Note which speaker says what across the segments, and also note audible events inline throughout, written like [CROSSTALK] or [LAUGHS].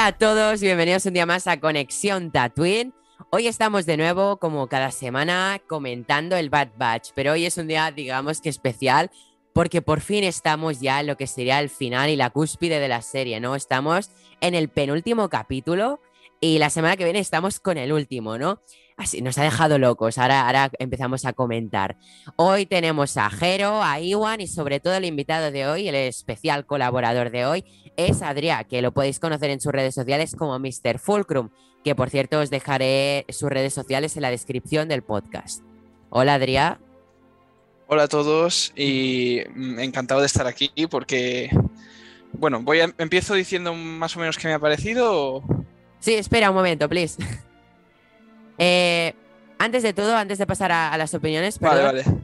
Speaker 1: Hola a todos, bienvenidos un día más a Conexión Tatooine. Hoy estamos de nuevo, como cada semana, comentando el Bad Batch, pero hoy es un día, digamos que especial, porque por fin estamos ya en lo que sería el final y la cúspide de la serie, ¿no? Estamos en el penúltimo capítulo y la semana que viene estamos con el último, ¿no? Así nos ha dejado locos. Ahora, ahora empezamos a comentar. Hoy tenemos a Jero, a Iwan y sobre todo el invitado de hoy, el especial colaborador de hoy, es Adrià, que lo podéis conocer en sus redes sociales como Mr. Fulcrum, que por cierto os dejaré sus redes sociales en la descripción del podcast. Hola Adrià.
Speaker 2: Hola a todos y mm, encantado de estar aquí porque, bueno, voy a, empiezo diciendo más o menos qué me ha parecido.
Speaker 1: Sí, espera un momento, please. [LAUGHS] Eh, antes de todo, antes de pasar a, las opiniones,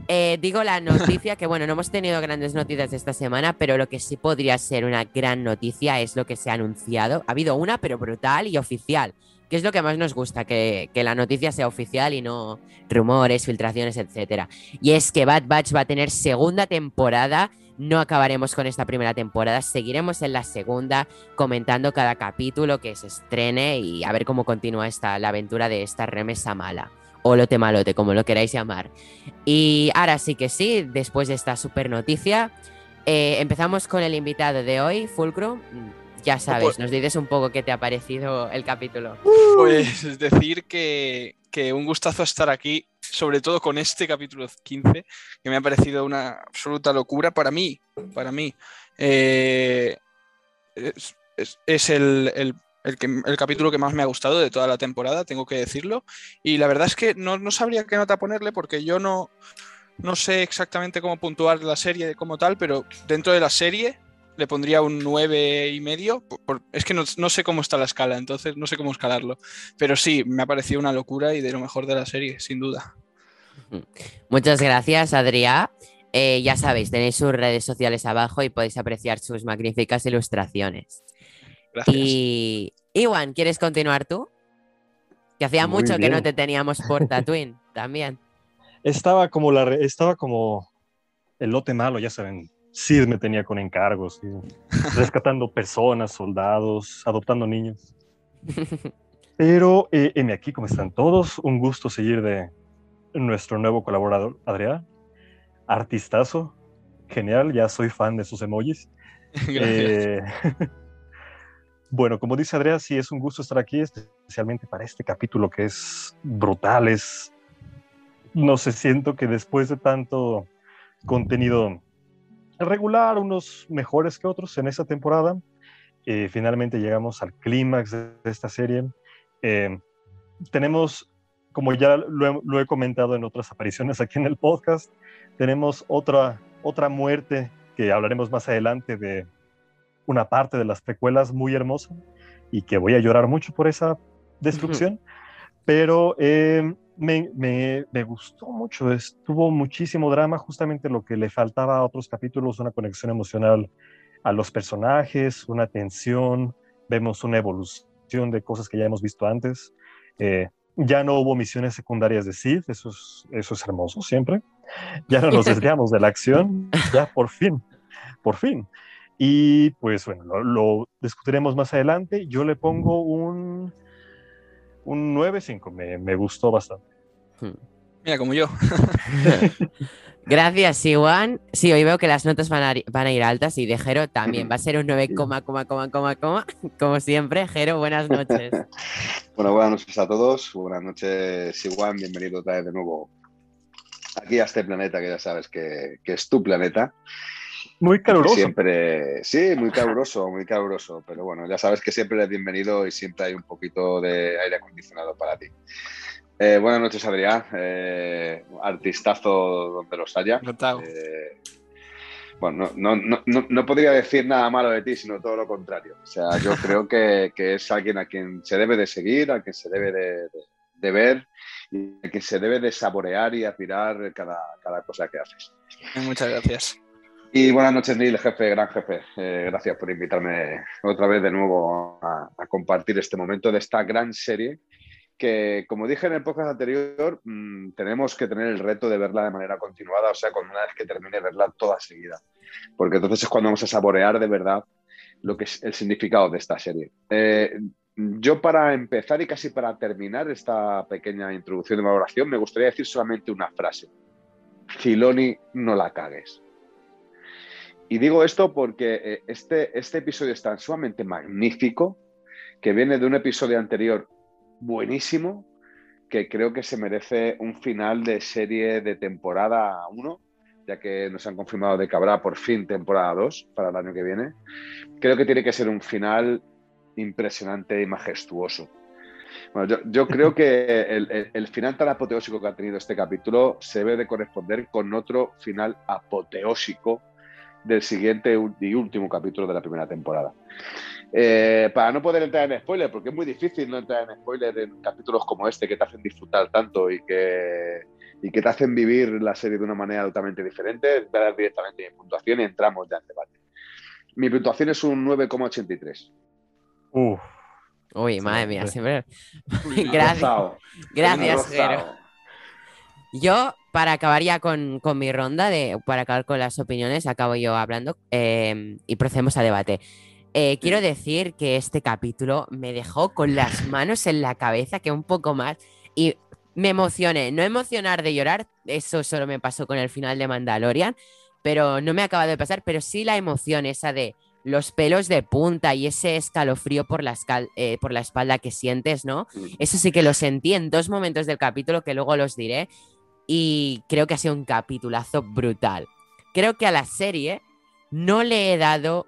Speaker 1: eh, digo la [LAUGHS] noticia que, bueno, no hemos tenido grandes noticias esta semana, pero lo que sí podría ser una gran noticia es lo que se ha anunciado. Ha habido una, pero brutal y oficial, que es lo que más nos gusta, que, que la noticia sea oficial y no rumores, filtraciones, etc. Y es que Bad Batch va a tener segunda temporada no acabaremos con esta primera temporada, seguiremos en la segunda comentando cada capítulo que se estrene y a ver cómo continúa esta, la aventura de esta remesa mala o lote malote, como lo queráis llamar. Y ahora sí que sí, después de esta super noticia, eh, empezamos con el invitado de hoy, Fulcro. Ya sabes, pues nos dices un poco qué te ha parecido el capítulo.
Speaker 2: Pues es decir que, que un gustazo estar aquí sobre todo con este capítulo 15, que me ha parecido una absoluta locura para mí, para mí. Eh, es, el, capítulo que más me ha gustado de toda la temporada, tengo que decirlo. Y la verdad es que no, sabría qué nota ponerle porque yo no, no sé exactamente cómo puntuar la serie como tal, pero dentro de la serie le pondría un 9 y medio. es que no, sé cómo está la escala, entonces no sé cómo escalarlo. Pero sí, me ha parecido una locura y de lo mejor de la serie, sin duda.
Speaker 1: Muchas gracias, Adrià. Eh, ya sabéis, tenéis sus redes sociales abajo y podéis apreciar sus magníficas ilustraciones.
Speaker 2: Gracias.
Speaker 1: Y Iwan, ¿quieres continuar tú? Que hacía mucho que no te teníamos por Tatooine [LAUGHS] también.
Speaker 3: Estaba como, la, estaba como el lote malo, ya saben. Sid me tenía con encargos, [LAUGHS] rescatando personas, soldados, adoptando niños. [LAUGHS] Pero, eh, aquí, como están todos, un gusto seguir de, nuestro nuevo colaborador, Adrián. Artistazo, genial, ya soy fan de sus emojis. [LAUGHS] Eh, bueno, como dice Adrián, sí es un gusto estar aquí, especialmente para este capítulo que es brutal, es... No sé, siento que después de tanto contenido regular, unos mejores que otros en esta temporada, eh, finalmente llegamos al clímax de, esta serie. Eh, tenemos como ya lo he, comentado en otras apariciones aquí en el podcast, tenemos otra, otra muerte que hablaremos más adelante de una parte de las precuelas muy hermosa y que voy a llorar mucho por esa destrucción, pero eh, me, me, me, gustó mucho, estuvo muchísimo drama, justamente lo que le faltaba a otros capítulos, una conexión emocional a los personajes, una tensión, vemos una evolución de cosas que ya hemos visto antes. Eh, ya no hubo misiones secundarias de Sid, eso es, eso es hermoso siempre. Ya no nos [LAUGHS] desviamos de la acción, ya por fin, por fin. Y pues bueno, lo, discutiremos más adelante. Yo le pongo un, un 9-5, me, me gustó bastante.
Speaker 2: Hmm. Mira, como yo. [LAUGHS] [LAUGHS]
Speaker 1: Gracias, Iwan. Sí, hoy veo que las notas van a, ir altas y de Jero también. [LAUGHS] Va a ser un 9, como siempre. Jero, buenas noches.
Speaker 4: Bueno, buenas noches a todos. Buenas noches, Iwan. Bienvenido otra vez de nuevo aquí a este planeta que ya sabes que, es tu planeta.
Speaker 3: Muy caluroso.
Speaker 4: Siempre, sí, muy caluroso, muy caluroso. Pero bueno, ya sabes que siempre eres bienvenido y siempre hay un poquito de aire acondicionado para ti. Eh, buenas noches, Adrián. Eh, artistazo donde los haya.
Speaker 2: Eh,
Speaker 4: bueno, no, no, no, no, podría decir nada malo de ti, sino todo lo contrario. O sea, yo [LAUGHS] creo que, que es alguien a quien se debe de seguir, a quien se debe de, de, ver y a quien se debe de saborear y admirar cada, cada cosa que haces.
Speaker 2: Muchas gracias.
Speaker 4: Y buenas noches, Neil, jefe, gran jefe. Eh, gracias por invitarme otra vez de nuevo a, compartir este momento de esta gran serie que, como dije en el podcast anterior, mmm, tenemos que tener el reto de verla de manera continuada, o sea, con una vez que termine, verla toda seguida. Porque entonces es cuando vamos a saborear de verdad lo que es el significado de esta serie. Eh, yo para empezar y casi para terminar esta pequeña introducción de valoración, me gustaría decir solamente una frase. Filoni, no la cagues. Y digo esto porque eh, este, este episodio es tan sumamente magnífico que viene de un episodio anterior buenísimo que creo que se merece un final de serie de temporada 1, ya que nos han confirmado de que habrá por fin temporada 2 para el año que viene. Creo que tiene que ser un final impresionante y majestuoso. Bueno, yo, yo creo que el, el, el, final tan apoteósico que ha tenido este capítulo se debe de corresponder con otro final apoteósico del siguiente y último capítulo de la primera temporada. Eh, para no poder entrar en spoiler, porque es muy difícil no entrar en spoiler en capítulos como este que te hacen disfrutar tanto y que, y que te hacen vivir la serie de una manera totalmente diferente, voy a dar directamente mi puntuación y entramos ya en debate. Mi puntuación es un 9,83.
Speaker 1: Uf. Uy, madre mía, siempre. [LAUGHS] Gracias. Gracias, Jero. Yo, para acabar ya con, con, mi ronda, de, para acabar con las opiniones, acabo yo hablando eh, y procedemos a debate. Eh, quiero decir que este capítulo me dejó con las [LAUGHS] manos en la cabeza, que un poco más, y me emocioné. No emocionar de llorar, eso solo me pasó con el final de Mandalorian, pero no me ha acabado de pasar, pero sí la emoción esa de los pelos de punta y ese escalofrío por la, eh, por la espalda que sientes, ¿no? Eso sí que lo sentí en dos momentos del capítulo que luego los diré y creo que ha sido un capitulazo brutal. Creo que a la serie no le he dado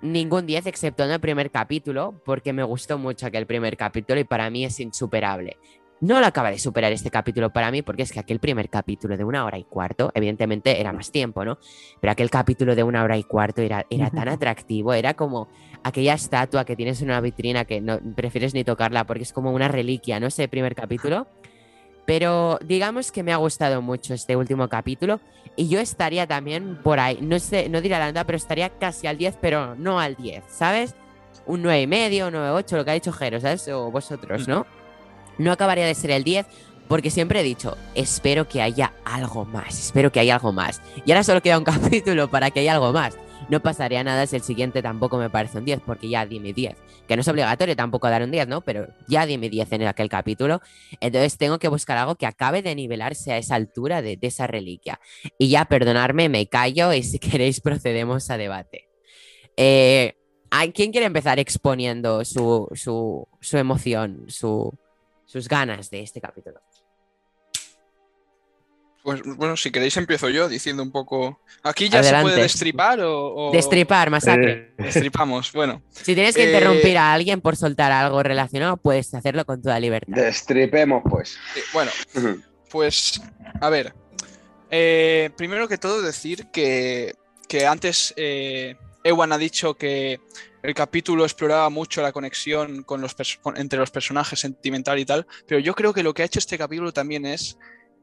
Speaker 1: ningún 10 excepto en el primer capítulo, porque me gustó mucho aquel primer capítulo y para mí es insuperable. No lo acaba de superar este capítulo para mí, porque es que aquel primer capítulo de una hora y cuarto, evidentemente era más tiempo, ¿no? Pero aquel capítulo de una hora y cuarto era, era [LAUGHS] tan atractivo, era como aquella estatua que tienes en una vitrina que no prefieres ni tocarla porque es como una reliquia, ¿no? Ese primer capítulo. Pero digamos que me ha gustado mucho este último capítulo y yo estaría también por ahí, no sé, no diré la nota, pero estaría casi al 10, pero no al 10, ¿sabes? Un 9,5, medio, 9,8, lo que ha dicho Jero, ¿sabes? O vosotros, ¿no? No acabaría de ser el 10 porque siempre he dicho, espero que haya algo más, espero que haya algo más. Y ahora solo queda un [LAUGHS] capítulo para que haya algo más no pasaría nada si el siguiente tampoco me parece un 10, porque ya di mi 10. Que no es obligatorio tampoco dar un 10, ¿no? Pero ya di mi 10 en aquel capítulo. Entonces tengo que buscar algo que acabe de nivelarse a esa altura de, esa reliquia. Y ya, perdonarme, me callo y si [LAUGHS] queréis procedemos a debate. Eh, ¿Quién quiere empezar exponiendo su, su, su emoción, su, sus ganas de este capítulo?
Speaker 2: Pues bueno, si queréis empiezo yo diciendo un poco. ¿Aquí ya Adelante. se puede destripar o, o...
Speaker 1: Destripar, masacre.
Speaker 2: Eh. Destripamos, bueno.
Speaker 1: Si tienes que interrumpir eh... a alguien por soltar algo relacionado, puedes hacerlo con toda libertad.
Speaker 4: Destripemos, pues.
Speaker 2: Bueno, pues a ver. Eh, primero que todo decir que, que antes eh, Ewan ha dicho que el capítulo exploraba mucho la conexión con los con, entre los personajes sentimental y tal, pero yo creo que lo que ha hecho este capítulo también es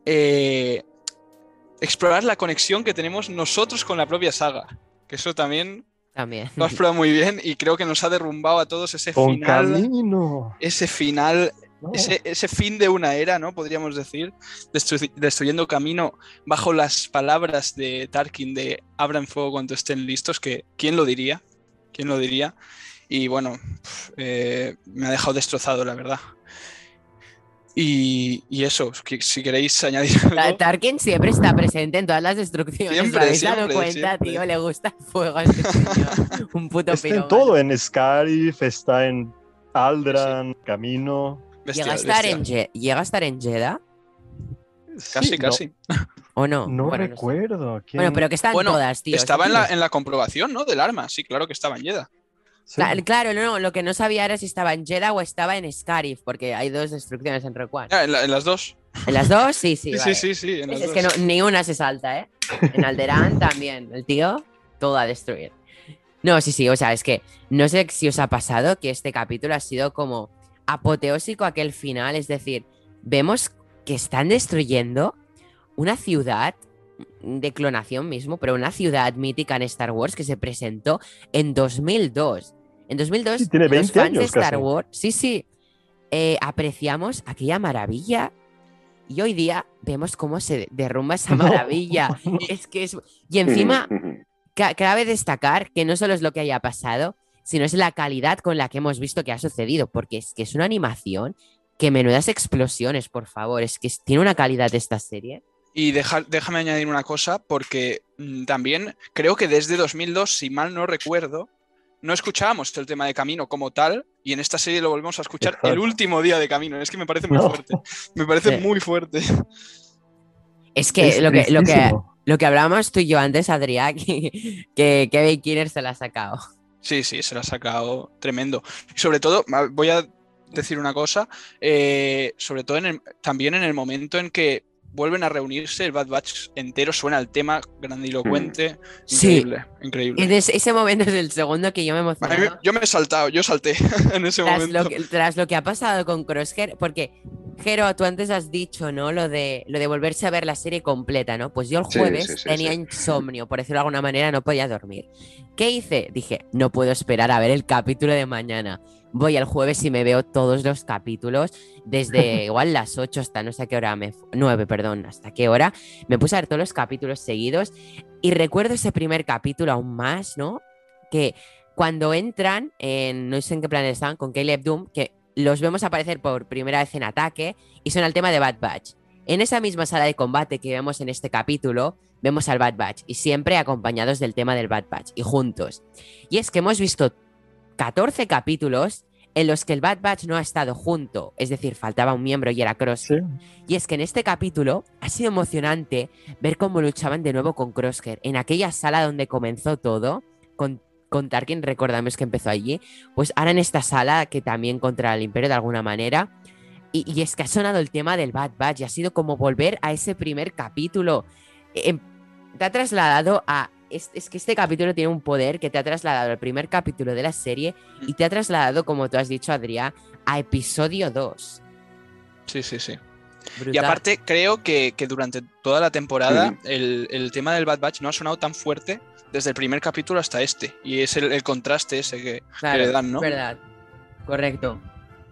Speaker 2: eh, explorar la conexión que tenemos nosotros con la propia saga. Que eso también,
Speaker 1: también.
Speaker 2: lo has probado muy bien y creo que nos ha derrumbado a todos ese con final.
Speaker 3: Camino.
Speaker 2: Ese final. No. Ese, ese, fin de una era, ¿no? Podríamos decir, Destru destruyendo camino bajo las palabras de Tarkin de abran fuego cuando estén listos, que ¿quién lo diría? ¿Quién lo diría? Y bueno, eh, me ha dejado destrozado, la verdad. Y, y, eso, si queréis añadir [LAUGHS] algo.
Speaker 1: Tarkin siempre está presente en todas las destrucciones. Siempre, ¿Habéis siempre, dado cuenta, siempre. tío? Le gusta el fuego a este señor. Un puto
Speaker 3: Está en todo, en Scarif, está en Aldran, sí. Camino.
Speaker 1: Bestial, ¿Llega, a estar en ¿Llega a estar en Jeddah?
Speaker 2: Casi,
Speaker 3: sí,
Speaker 2: casi.
Speaker 1: ¿O no?
Speaker 3: No bueno, recuerdo.
Speaker 1: No sé. Bueno, pero que están
Speaker 2: bueno,
Speaker 1: todas, tío.
Speaker 2: Estaba en la, en la, comprobación, ¿no? Del arma. Sí, claro que estaba en Jeddah.
Speaker 1: Sí. Claro, no, no, lo que no sabía era si estaba en Jeddah o estaba en Scarif, porque hay dos destrucciones en Rogue One.
Speaker 2: Ah, en, la, en, las dos.
Speaker 1: ¿En las dos? Sí, sí. [LAUGHS]
Speaker 2: Sí,
Speaker 1: vale.
Speaker 2: sí, sí, sí
Speaker 1: es, es que no, ni una se salta, ¿eh? En Alderán [LAUGHS] también. El tío. todo a destruir. No, sí, sí, o sea, es que no sé si os ha pasado que este capítulo ha sido como apoteósico aquel final, es decir, vemos que están destruyendo una ciudad de clonación mismo, pero una ciudad mítica en Star Wars que se presentó en 2002. En 2002, los fans de Star Wars, sí, sí, eh, apreciamos aquella maravilla y hoy día vemos cómo se derrumba esa [LAUGHS] maravilla. [LAUGHS] Es que es... Y encima, cabe destacar que no solo es lo que haya pasado, sino es la calidad con la que hemos visto que ha sucedido, porque es que es una animación que menudas explosiones, por favor, es que tiene una calidad esta serie.
Speaker 2: Y déjame añadir una cosa, porque mm, también creo que desde 2002, si mal no recuerdo, no escuchábamos el tema de Camino como tal, y en esta serie lo volvemos a escuchar el último día de Camino. Es que me parece muy fuerte. Me parece muy fuerte.
Speaker 1: Es que, lo, que, lo, que lo que hablábamos tú y yo antes, Adrián, [LAUGHS] que, que Kevin Kinner se la ha sacado.
Speaker 2: Sí, sí, se la ha sacado tremendo. Y sobre todo, voy a decir una cosa, eh, sobre todo también en el momento en que vuelven a reunirse, el Bad Batch entero suena el tema grandilocuente. Mm. Increíble, increíble.
Speaker 1: En ese, momento es el segundo que yo me emocioné.
Speaker 2: Yo me he saltado, yo salté [LAUGHS] en ese momento.
Speaker 1: Lo que, tras lo que ha pasado con Crosshair, porque, Jero, tú antes has dicho, ¿no? Lo de, lo de volverse a ver la serie completa, ¿no? Pues yo el jueves tenía insomnio, por decirlo de alguna manera, no podía dormir. ¿Qué hice? Dije, no puedo esperar a ver el capítulo de mañana voy el jueves y me veo todos los capítulos, desde [LAUGHS] igual las 8 hasta no sé qué hora, me, 9, perdón, hasta qué hora, me puse a ver todos los capítulos seguidos y recuerdo ese primer capítulo aún más, ¿no? Que cuando entran en, no sé en qué plan están, con Caleb Doom, que los vemos aparecer por primera vez en ataque y son el tema de Bad Batch. En esa misma sala de combate que vemos en este capítulo, vemos al Bad Batch y siempre acompañados del tema del Bad Batch y juntos. Y es que hemos visto 14 capítulos en los que el Bad Batch no ha estado junto, es decir, faltaba un miembro y era Crosshair. Y es que en este capítulo ha sido emocionante ver cómo luchaban de nuevo con Crosshair en aquella sala donde comenzó todo, con, con Tarkin, recordamos que empezó allí, pues ahora en esta sala que también contra el Imperio de alguna manera. Y, es que ha sonado el tema del Bad Batch y ha sido como volver a ese primer capítulo. Em, te ha trasladado a es, que este capítulo tiene un poder que te ha trasladado al primer capítulo de la serie y te ha trasladado, como tú has dicho, Adrián, a episodio 2.
Speaker 2: Sí, sí, sí. Y aparte, creo que, durante toda la temporada el, tema del Bad Batch no ha sonado tan fuerte desde el primer capítulo hasta este. Y es el, contraste ese que, le dan, ¿no?
Speaker 1: Verdad. Correcto.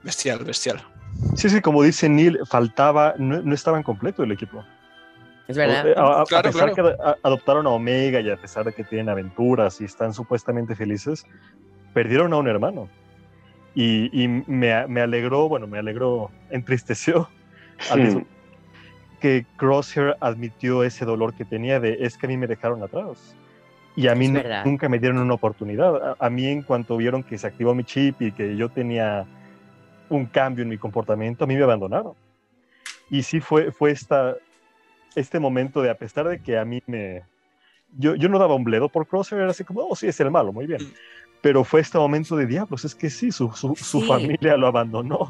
Speaker 2: Bestial, bestial.
Speaker 3: Sí, sí, como dice Neil, faltaba, no, no estaba en completo el equipo.
Speaker 1: Es verdad.
Speaker 3: Eh, a, pesar que adoptaron a Omega y a pesar de que tienen aventuras y están supuestamente felices, perdieron a un hermano. Y, me, me, alegró, bueno, me alegró, entristeció que Crosshair admitió ese dolor que tenía de es que a mí me dejaron atrás. Y a mí nunca me dieron una oportunidad. A, mí en cuanto vieron que se activó mi chip y que yo tenía un cambio en mi comportamiento, a mí me abandonaron. Y sí fue, fue esta, este momento de, a pesar de que a mí me... Yo, yo no daba un bledo por Crosshair, era así como, oh, sí, es el malo, muy bien. Mm. Pero fue este momento de diablos, es que sí, su, su, su familia lo abandonó.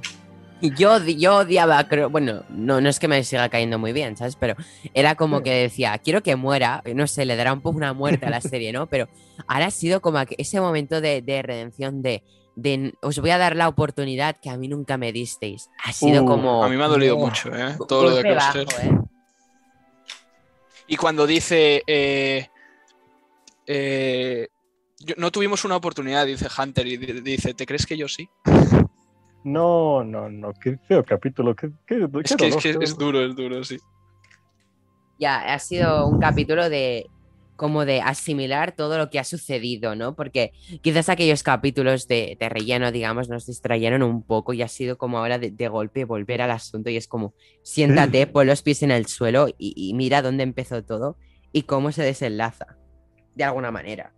Speaker 1: Yo, yo odiaba, creo, bueno, no, no es que me siga cayendo muy bien, ¿sabes? Pero era como que decía, quiero que muera, no sé, le dará un poco una muerte a la [LAUGHS] serie, ¿no? Pero ahora ha sido como ese momento de, de redención de, de, os voy a dar la oportunidad que a mí nunca me disteis. Ha sido uh, como...
Speaker 2: A mí me ha dolido mucho, ¿eh? Todo lo de Crosshair. ¿eh? Y cuando dice, eh, eh, no tuvimos una oportunidad, dice Hunter, y dice, ¿te crees que yo sí?
Speaker 3: No, no, no, qué feo capítulo. Qué,
Speaker 2: es, que, es, duro, es duro, sí.
Speaker 1: Ya, ha sido un capítulo de como de asimilar todo lo que ha sucedido, ¿no? Porque quizás aquellos capítulos de, relleno, digamos, nos distrayeron un poco y ha sido como ahora de, golpe volver al asunto y es como, siéntate, pon los pies en el suelo y, mira dónde empezó todo y cómo se desenlaza, de alguna manera.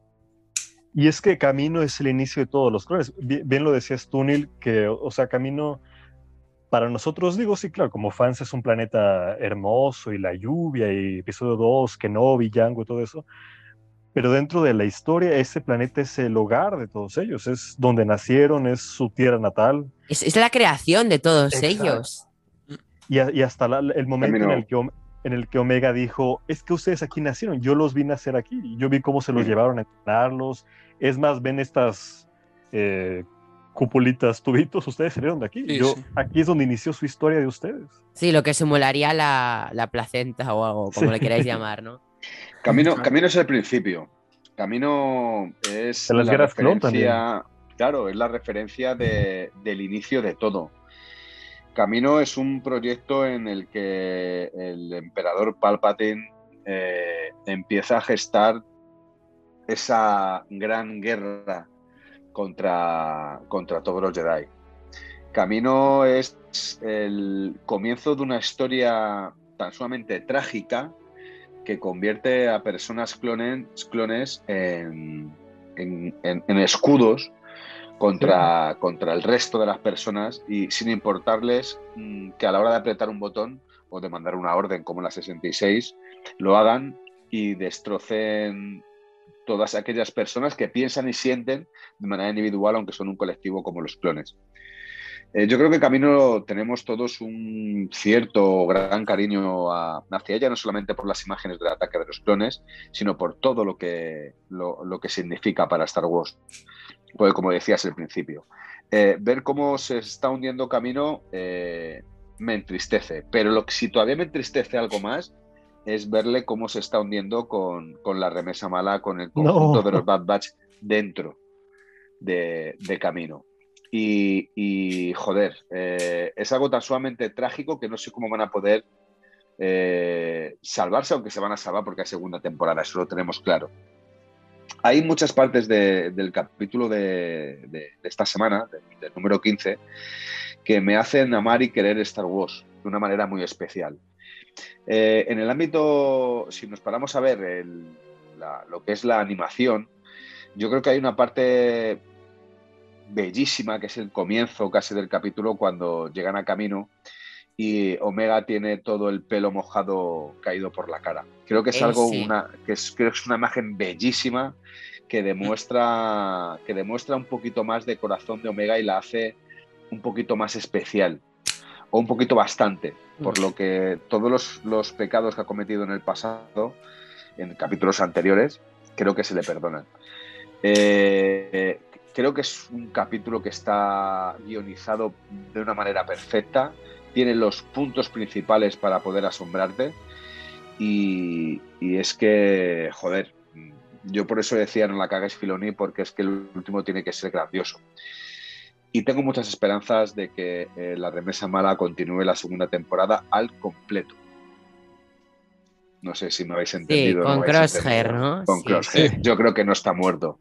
Speaker 3: Y es que Camino es el inicio de todos los clones. Bien, lo decías tú, Neil, que, o sea, Camino para nosotros, digo, sí, claro, como fans es un planeta hermoso y la lluvia y episodio 2, Kenobi, Django y todo eso. Pero dentro de la historia, ese planeta es el hogar de todos ellos, es donde nacieron, es su tierra natal.
Speaker 1: Es, la creación de todos ellos.
Speaker 3: Y, hasta el momento en el que en el que Omega dijo, es que ustedes aquí nacieron, yo los vi nacer aquí, yo vi cómo se los llevaron a entrenarlos, es más, ven estas eh, cupulitas, tubitos, ustedes salieron de aquí, yo, aquí es donde inició su historia de ustedes.
Speaker 1: Sí, lo que simularía la, la placenta o algo, como le queráis llamar, ¿no? [LAUGHS]
Speaker 4: Camino, camino es el principio, Camino es
Speaker 3: la referencia,
Speaker 4: claro, es la referencia de, del inicio de todo. Camino es un proyecto en el que el emperador Palpatine eh, empieza a gestar esa gran guerra contra, contra todos los Jedi. Camino es el comienzo de una historia tan sumamente trágica que convierte a personas clones, clones en, escudos contra, contra el resto de las personas y sin importarles mm, que a la hora de apretar un botón o de mandar una orden como la 66, lo hagan y destrocen todas aquellas personas que piensan y sienten de manera individual, aunque son un colectivo como los clones. Eh, yo creo que Camino tenemos todos un cierto gran cariño hacia ella, no solamente por las imágenes del ataque de los clones, sino por todo lo que, lo, que significa para Star Wars. Pues como decías al principio, eh, ver cómo se está hundiendo Camino eh, me entristece, pero si todavía me entristece algo más es verle cómo se está hundiendo con, la remesa mala, con el conjunto de los Bad Batch dentro de Camino. Y, joder, eh, es algo tan sumamente trágico que no sé cómo van a poder eh, salvarse, aunque se van a salvar porque hay segunda temporada, eso lo tenemos claro. Hay muchas partes del capítulo de, esta semana, del, número 15, que me hacen amar y querer Star Wars de una manera muy especial. Eh, en el ámbito, si nos paramos a ver lo que es la animación, yo creo que hay una parte bellísima, que es el comienzo casi del capítulo cuando llegan a camino y Omega tiene todo el pelo mojado caído por la cara. Creo que es eh, algo, una, que es, creo que es una imagen bellísima que demuestra, que demuestra un poquito más de corazón de Omega y la hace un poquito más especial, o un poquito bastante, por lo que todos los, pecados que ha cometido en el pasado, en capítulos anteriores, creo que se le perdonan. Eh, Creo que es un capítulo que está guionizado de una manera perfecta, tiene los puntos principales para poder asombrarte y, es que, joder, yo por eso decía no la cagues Filoni porque es que el último tiene que ser grandioso. Y tengo muchas esperanzas de que eh, la remesa mala continúe la segunda temporada al completo. No sé si me habéis entendido.
Speaker 1: Sí, con Crosshair, ¿no?
Speaker 4: Con Crosshair. Yo creo que no está muerto.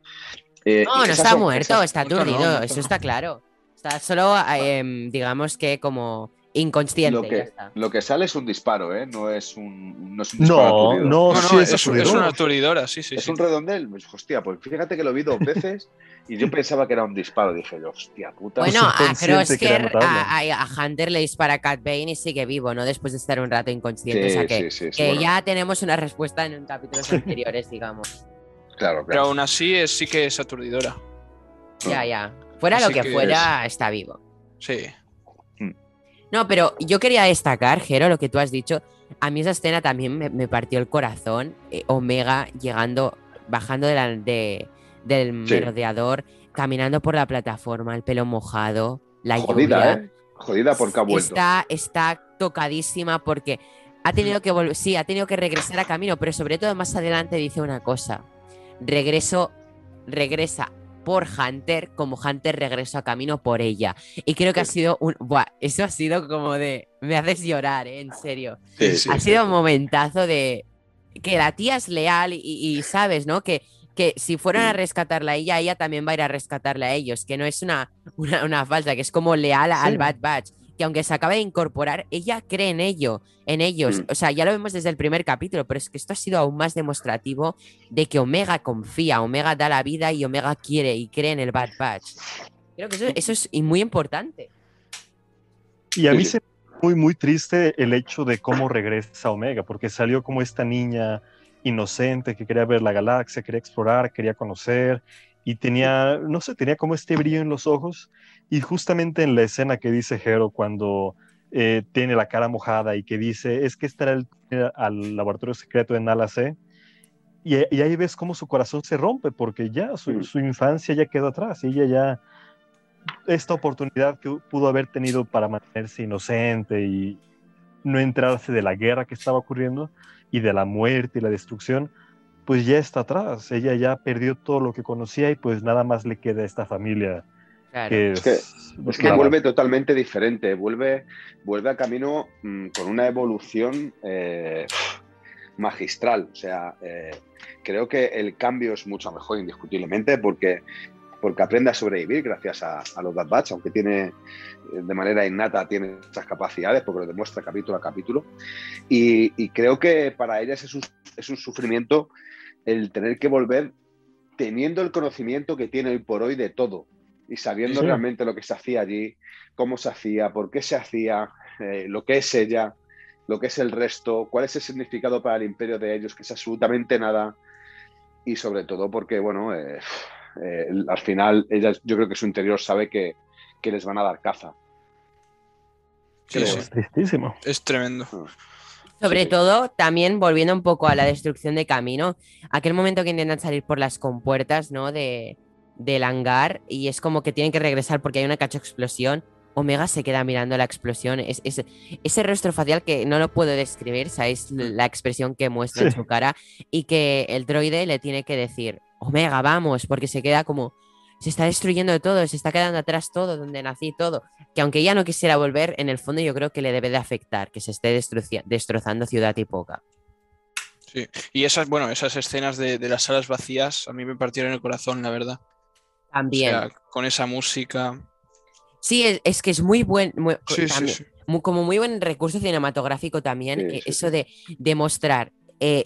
Speaker 1: Eh, no, no está muerto, está aturdido, eso está claro. Está solo, em, digamos que como inconsciente.
Speaker 4: Lo que, lo que sale es un disparo, ¿eh? No es un, no es un
Speaker 3: disparo. No, no,
Speaker 2: sí, es, es, una aturdidora, sí, sí.
Speaker 4: Es un redondel. Pues, hostia, pues fíjate que lo vi dos [LAUGHS] veces y yo pensaba que era un disparo. Dije, hostia puta.
Speaker 1: Bueno, a Crosker, a, Hunter le dispara a Cat Bane y sigue vivo, ¿no? Después de estar un rato inconsciente. o sea que, que ya tenemos una respuesta en capítulos [LAUGHS] anteriores, digamos.
Speaker 4: Claro,
Speaker 2: Pero aún así es, sí que es aturdidora.
Speaker 1: Ya, ya. Fuera lo que, fuera, está vivo.
Speaker 2: Sí.
Speaker 1: No, pero yo quería destacar, Jero, lo que tú has dicho. A mí esa escena también me, partió el corazón. Eh, Omega llegando, bajando de del merodeador, caminando por la plataforma, el pelo mojado, la
Speaker 4: Jodida, ¿eh? Jodida porque ha vuelto.
Speaker 1: Está, está tocadísima porque ha tenido que volver, sí, ha tenido que regresar a camino, pero sobre todo más adelante dice una cosa regreso, regresa por Hunter como Hunter regresó a camino por ella. Y creo que ha sido un... Buah, eso ha sido como de... Me haces llorar, ¿eh? en serio. ha sido un momentazo de... Que la tía es leal y, sabes, ¿no? Que, que si fueran a rescatarla a ella, ella también va a ir a rescatarla a ellos. Que no es una, una, falsa, que es como leal al Bad Batch que aunque se acabe de incorporar, ella cree en ello, en ellos. Mm. O sea, ya lo vemos desde el primer capítulo, pero es que esto ha sido aún más demostrativo de que Omega confía, Omega da la vida y Omega quiere y cree en el Bad Batch. Creo que eso, es muy importante.
Speaker 3: Y a mí se me muy, muy triste el hecho de cómo regresa Omega, porque salió como esta niña inocente que quería ver la galaxia, quería explorar, quería conocer, y tenía, no sé, tenía como este brillo en los ojos y justamente en la escena que dice Hero cuando eh, tiene la cara mojada y que dice, es que estará el, al laboratorio secreto en Ala C. Y, ahí ves cómo su corazón se rompe, porque ya su, mm. su, infancia ya quedó atrás, y ella ya, esta oportunidad que pudo haber tenido para mantenerse inocente y no entrarse de la guerra que estaba ocurriendo y de la muerte y la destrucción, pues ya está atrás. Ella ya perdió todo lo que conocía y pues nada más le queda a esta familia.
Speaker 4: es, que, vuelve totalmente diferente, vuelve, vuelve a camino mm, con una evolución eh, magistral. O sea, eh, creo que el cambio es mucho mejor indiscutiblemente porque, porque aprende a sobrevivir gracias a, los Bad Batch, aunque tiene eh, de manera innata tiene esas capacidades porque lo demuestra capítulo a capítulo. Y, creo que para ellas es un, es un sufrimiento el tener que volver teniendo el conocimiento que tiene hoy por hoy de todo y sabiendo realmente lo que se hacía allí, cómo se hacía, por qué se hacía, eh, lo que es ella, lo que es el resto, cuál es el significado para el imperio de ellos, que es absolutamente nada. Y sobre todo porque, bueno, eh, eh, al final ella, yo creo que su interior sabe que, les van a dar caza.
Speaker 2: es tristísimo. Es tremendo. Ah.
Speaker 1: Sobre todo, también volviendo un poco a la destrucción de camino, aquel momento que intentan salir por las compuertas, ¿no? De, del hangar y es como que tienen que regresar porque hay una cacho explosión. Omega se queda mirando la explosión. Es, ese rostro facial que no lo puedo describir, ¿sabéis? La expresión que muestra en su cara y que el droide le tiene que decir, Omega, vamos, porque se queda como se está destruyendo todo, se está quedando atrás todo, donde nací todo. Que aunque ya no quisiera volver, en el fondo yo creo que le debe de afectar que se esté destrozando Ciudad y Poca.
Speaker 2: Sí, y esas, bueno, esas escenas de, las salas vacías a mí me partieron el corazón, la verdad.
Speaker 1: También.
Speaker 2: con esa música.
Speaker 1: Sí, es, que es muy buen. como muy buen recurso cinematográfico también, eso de demostrar eh,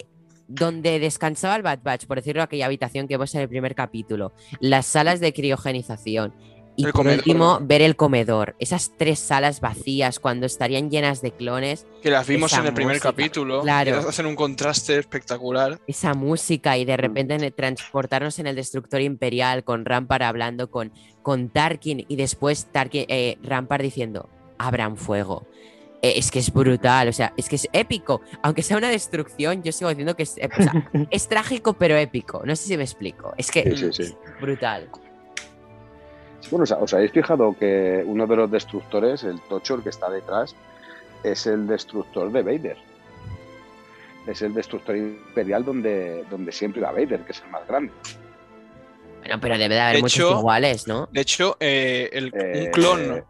Speaker 1: donde descansaba el Bad Batch, por decirlo, aquella habitación que vemos en el primer capítulo, las salas de criogenización. Y por último, ver el comedor. Esas tres salas vacías cuando estarían llenas de clones.
Speaker 2: Que las vimos en el primer capítulo. Claro. Hacen un contraste espectacular.
Speaker 1: Esa música y de mm. repente transportarnos en el destructor imperial con Rampart hablando con, con Tarkin y después Tarkin, eh, Rampart diciendo, abran fuego. Eh, es que es brutal, o sea, es que es épico. Aunque sea una destrucción, yo sigo diciendo que es, eh, [LAUGHS] es trágico, pero épico. No sé si me explico. Es que es brutal.
Speaker 4: Bueno, ¿os habéis fijado que uno de los destructores, el Tocho, el que está detrás, es el destructor de Vader? Es el destructor imperial donde, donde siempre va Vader, que es el más grande.
Speaker 1: Bueno, pero debe de haber muchos iguales, ¿no?
Speaker 2: De hecho, eh, el, un clon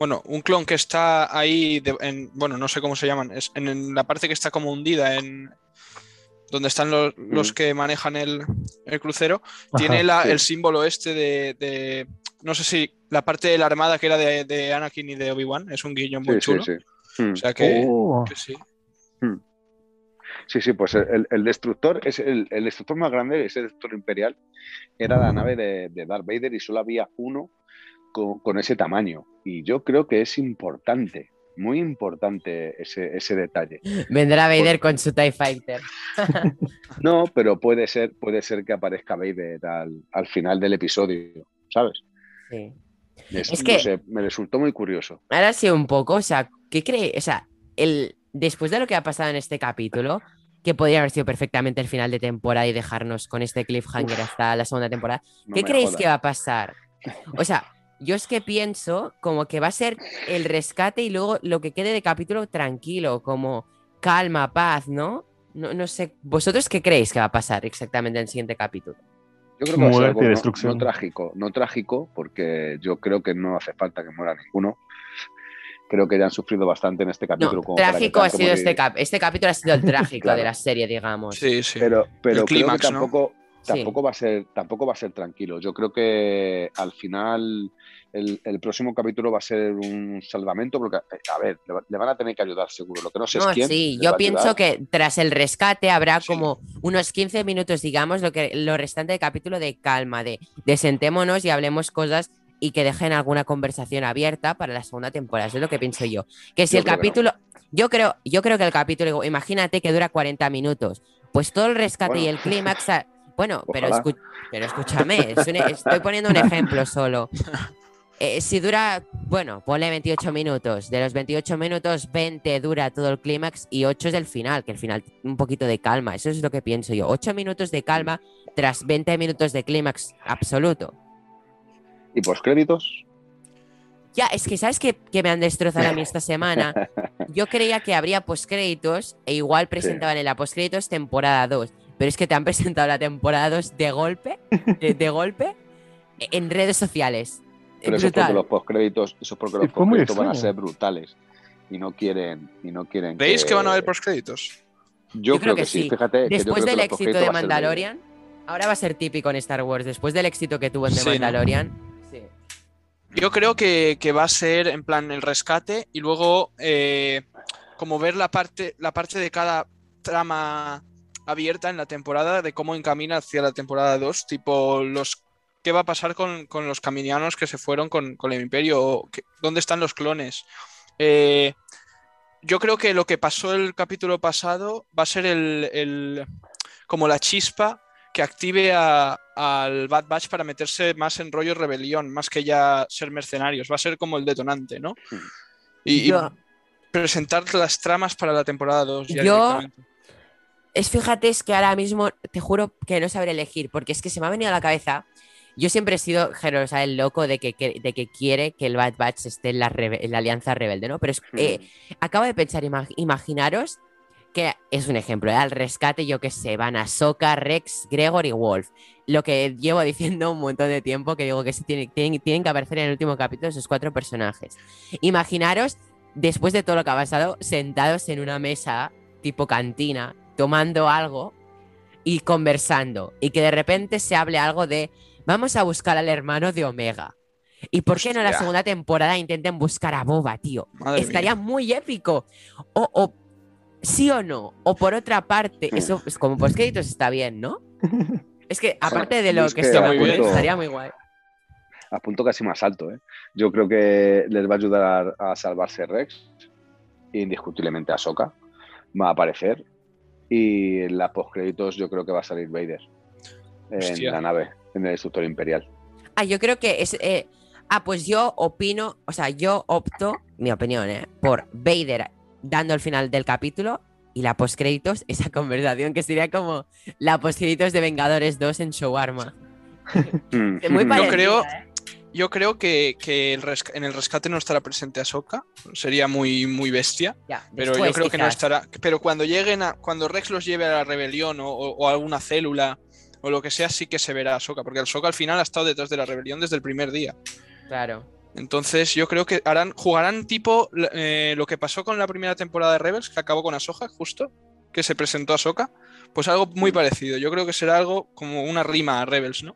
Speaker 2: bueno, un clon que está ahí, en, bueno, no sé cómo se llaman, es en, la parte que está como hundida, en donde están los, mm. que manejan el, crucero, tiene el símbolo este de, no sé si la parte de la armada que era de, Anakin y de Obi-Wan, es un guiño muy chulo. O sea que, oh. sí.
Speaker 4: Mm. Sí, sí, pues el, destructor es el, destructor más grande, ese destructor imperial, era la nave de, de Darth Vader y solo había uno con, ese tamaño. Y yo creo que es importante, muy importante ese, detalle.
Speaker 1: Vendrá Vader con su TIE Fighter. [LAUGHS]
Speaker 4: no, pero puede ser, puede ser que aparezca Vader al, final del episodio, ¿sabes? Sí. Es, que me resultó muy curioso.
Speaker 1: Ahora sí un poco, o sea, ¿qué cree? O sea, el, después de lo que ha pasado en este capítulo, que podría haber sido perfectamente el final de temporada y dejarnos con este cliffhanger hasta la segunda temporada, ¿qué creéis que va a pasar? O sea, yo es que pienso como que va a ser el rescate y luego lo que quede de capítulo tranquilo, como calma, paz, ¿no? No, sé, ¿vosotros qué creéis que va a pasar exactamente en el siguiente capítulo?
Speaker 4: Yo creo que va a ser algo no, trágico, no trágico, porque yo creo que no hace falta que muera ninguno. Creo que ya han sufrido bastante en este capítulo.
Speaker 1: trágico ha sido este, cap este capítulo, ha sido el [LAUGHS] trágico de la serie, digamos.
Speaker 2: Sí, sí.
Speaker 4: Pero, pero creo que tampoco, tampoco, va a ser, tampoco va a ser tranquilo. Yo creo que al final el, próximo capítulo va a ser un salvamento, porque, eh, a ver, le, van a tener que ayudar seguro. Lo que no sé es quién.
Speaker 1: Sí, yo pienso que tras el rescate habrá como unos 15 minutos, digamos, lo, que, lo restante del capítulo de calma, de, sentémonos y hablemos cosas y que dejen alguna conversación abierta para la segunda temporada. Eso es lo que pienso yo. Que si el capítulo. Yo creo, yo creo que el capítulo, imagínate que dura 40 minutos. Pues todo el rescate y el clímax. Bueno, pero, pero escúchame, estoy poniendo un ejemplo solo. [LAUGHS] eh, si dura, bueno, ponle 28 minutos. De los 28 minutos, 20 dura todo el clímax y 8 es el final, que el final un poquito de calma. Eso es lo que pienso yo. 8 minutos de calma tras 20 minutos de clímax absoluto.
Speaker 4: ¿Y postcréditos?
Speaker 1: Ya, es que sabes que, me han destrozado a mí esta semana. [LAUGHS] Yo creía que habría postcréditos e igual presentaban en la postcréditos temporada 2. Pero es que te han [LAUGHS] presentado la temporada 2 de golpe, de golpe, en redes sociales.
Speaker 4: Pero eso es porque los postcréditos, eso es porque los postcréditos van a ser brutales y no quieren y no quieren.
Speaker 2: ¿Veis que, van a haber postcréditos?
Speaker 4: Yo, yo creo, que, sí. Fíjate.
Speaker 1: Después del éxito de Mandalorian, ahora va a ser típico en Star Wars. Después del éxito que tuvo en The Mandalorian. Sí.
Speaker 2: Yo creo que, va a ser en plan el rescate y luego eh, como ver la parte, la parte de cada trama abierta en la temporada de cómo encamina hacia la temporada 2, tipo los qué va a pasar con, los caminianos que se fueron con, el imperio, dónde están los clones. Eh, yo creo que lo que pasó el capítulo pasado va a ser el, como la chispa que active al Bad Batch para meterse más en rollo rebelión, más que ya ser mercenarios. Va a ser como el detonante, ¿no? Y, presentar las tramas para la temporada 2.
Speaker 1: Yo, es fíjate, es que ahora mismo te juro que no sabré elegir, porque es que se me ha venido a la cabeza yo siempre he sido generosa el loco de que, de que quiere que el Bad Batch esté en la, Alianza Rebelde, ¿no? Pero eh, hmm. acabo de pensar, imaginaros que es un ejemplo, ¿eh? al rescate, yo que sé, van a Soka, Rex, Gregory Wolf. Lo que llevo [LAUGHS] diciendo un montón de tiempo, que digo que tienen, tienen, que aparecer en el último capítulo esos cuatro personajes. Imaginaros, después de todo lo que ha pasado, sentados en una mesa tipo cantina, tomando algo y conversando. Y que de repente se hable algo de Vamos a buscar al hermano de Omega. ¿Y por qué no la segunda temporada intenten buscar a Boba, tío? Estaría muy épico. O, sí o no. O por otra parte, eso es como créditos está bien, ¿no? Es que [LAUGHS] aparte de lo que, se me estaría muy guay.
Speaker 4: A punto casi más alto, ¿eh? Yo creo que les va a ayudar a salvarse Rex, indiscutiblemente a Soka, va a aparecer. Y en la postcréditos yo creo que va a salir Vader en la nave en el destructor imperial.
Speaker 1: Ah, yo creo que es. Eh, ah, pues yo opino, o sea, yo opto, mi opinión, eh, por Vader dando el final del capítulo y la postcréditos, esa conversación que sería como la postcréditos de Vengadores 2 en Showarma. [LAUGHS]
Speaker 2: Muy yo creo, ¿eh? Yo creo que, en el rescate no estará presente Ahsoka, sería muy, muy bestia, pero yo creo que no estará. Pero cuando lleguen a, cuando Rex los lleve a la rebelión o a alguna célula o lo que sea, sí que se verá a Soka, porque el Soka al final ha estado detrás de la rebelión desde el primer día.
Speaker 1: Claro.
Speaker 2: Entonces yo creo que harán, jugarán tipo eh, lo que pasó con la primera temporada de Rebels, que acabó con Ahsoka, justo, que se presentó a Soka. Pues algo muy mm. parecido. Yo creo que será algo como una rima a Rebels, ¿no?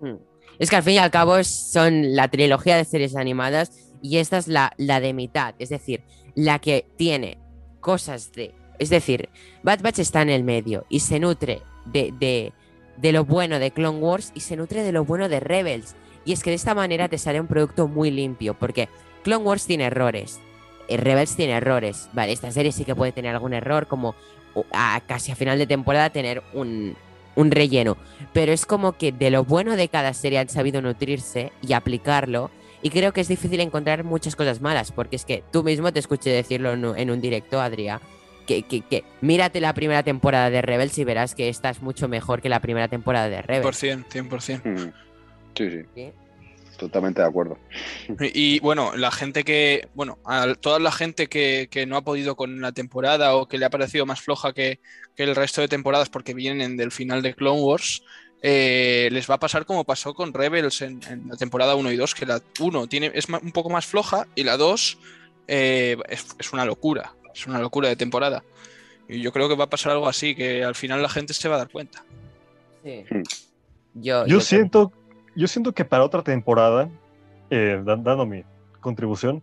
Speaker 1: Mm. Es que al fin y al cabo son la trilogía de series animadas y esta es la, la de mitad, es decir, la que tiene cosas de... Es decir, Bad Batch está en el medio y se nutre de, de lo bueno de Clone Wars y se nutre de lo bueno de Rebels. Y es que de esta manera te sale un producto muy limpio, porque Clone Wars tiene errores, eh, Rebels tiene errores. Vale, esta serie sí que puede tener algún error, como a casi a final de temporada tener un, un relleno. Pero es como que de lo bueno de cada serie han sabido nutrirse y aplicarlo. Y creo que es difícil encontrar muchas cosas malas, porque es que tú mismo te escuché decirlo en un directo, Adrián, que, mírate la primera temporada de Rebels y verás que esta es mucho mejor que la primera temporada de Rebels.
Speaker 2: 100%, 100%.
Speaker 4: Mm. Sí, sí, sí. Totalmente de acuerdo.
Speaker 2: Y, bueno, la gente que, bueno, a toda la gente que, no ha podido con la temporada o que le ha parecido más floja que, el resto de temporadas porque vienen del final de Clone Wars, eh, les va a pasar como pasó con Rebels en, la temporada 1 y 2, que la 1 tiene, es un poco más floja y la 2 eh, es, una locura. Es una locura de temporada. Y yo creo que va a pasar algo así, que al final la gente se va a dar cuenta.
Speaker 1: Sí.
Speaker 3: Hmm. Yo, siento, yo siento que para otra temporada, eh, dando mi contribución,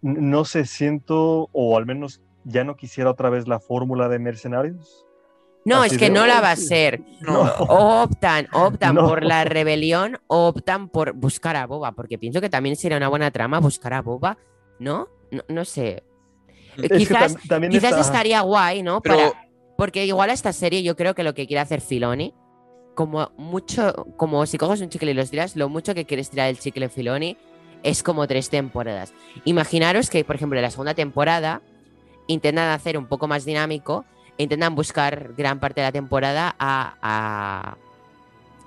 Speaker 3: no sé, siento, o al menos ya no quisiera otra vez la fórmula de mercenarios.
Speaker 1: No, es que no la va a ser. [LAUGHS] No. optan, optan por la rebelión o optan por buscar a Boba, porque pienso que también sería una buena trama buscar a Boba, ¿no? No, no sé. Quizás, quizás estaría guay, ¿no? porque igual a esta serie yo creo que lo que quiere hacer Filoni, como mucho, como si coges un chicle y los tiras, lo mucho que quieres tirar el chicle Filoni es como tres temporadas. Imaginaros que, por ejemplo, en la segunda temporada intentan hacer un poco más dinámico, intentan buscar gran parte de la temporada a,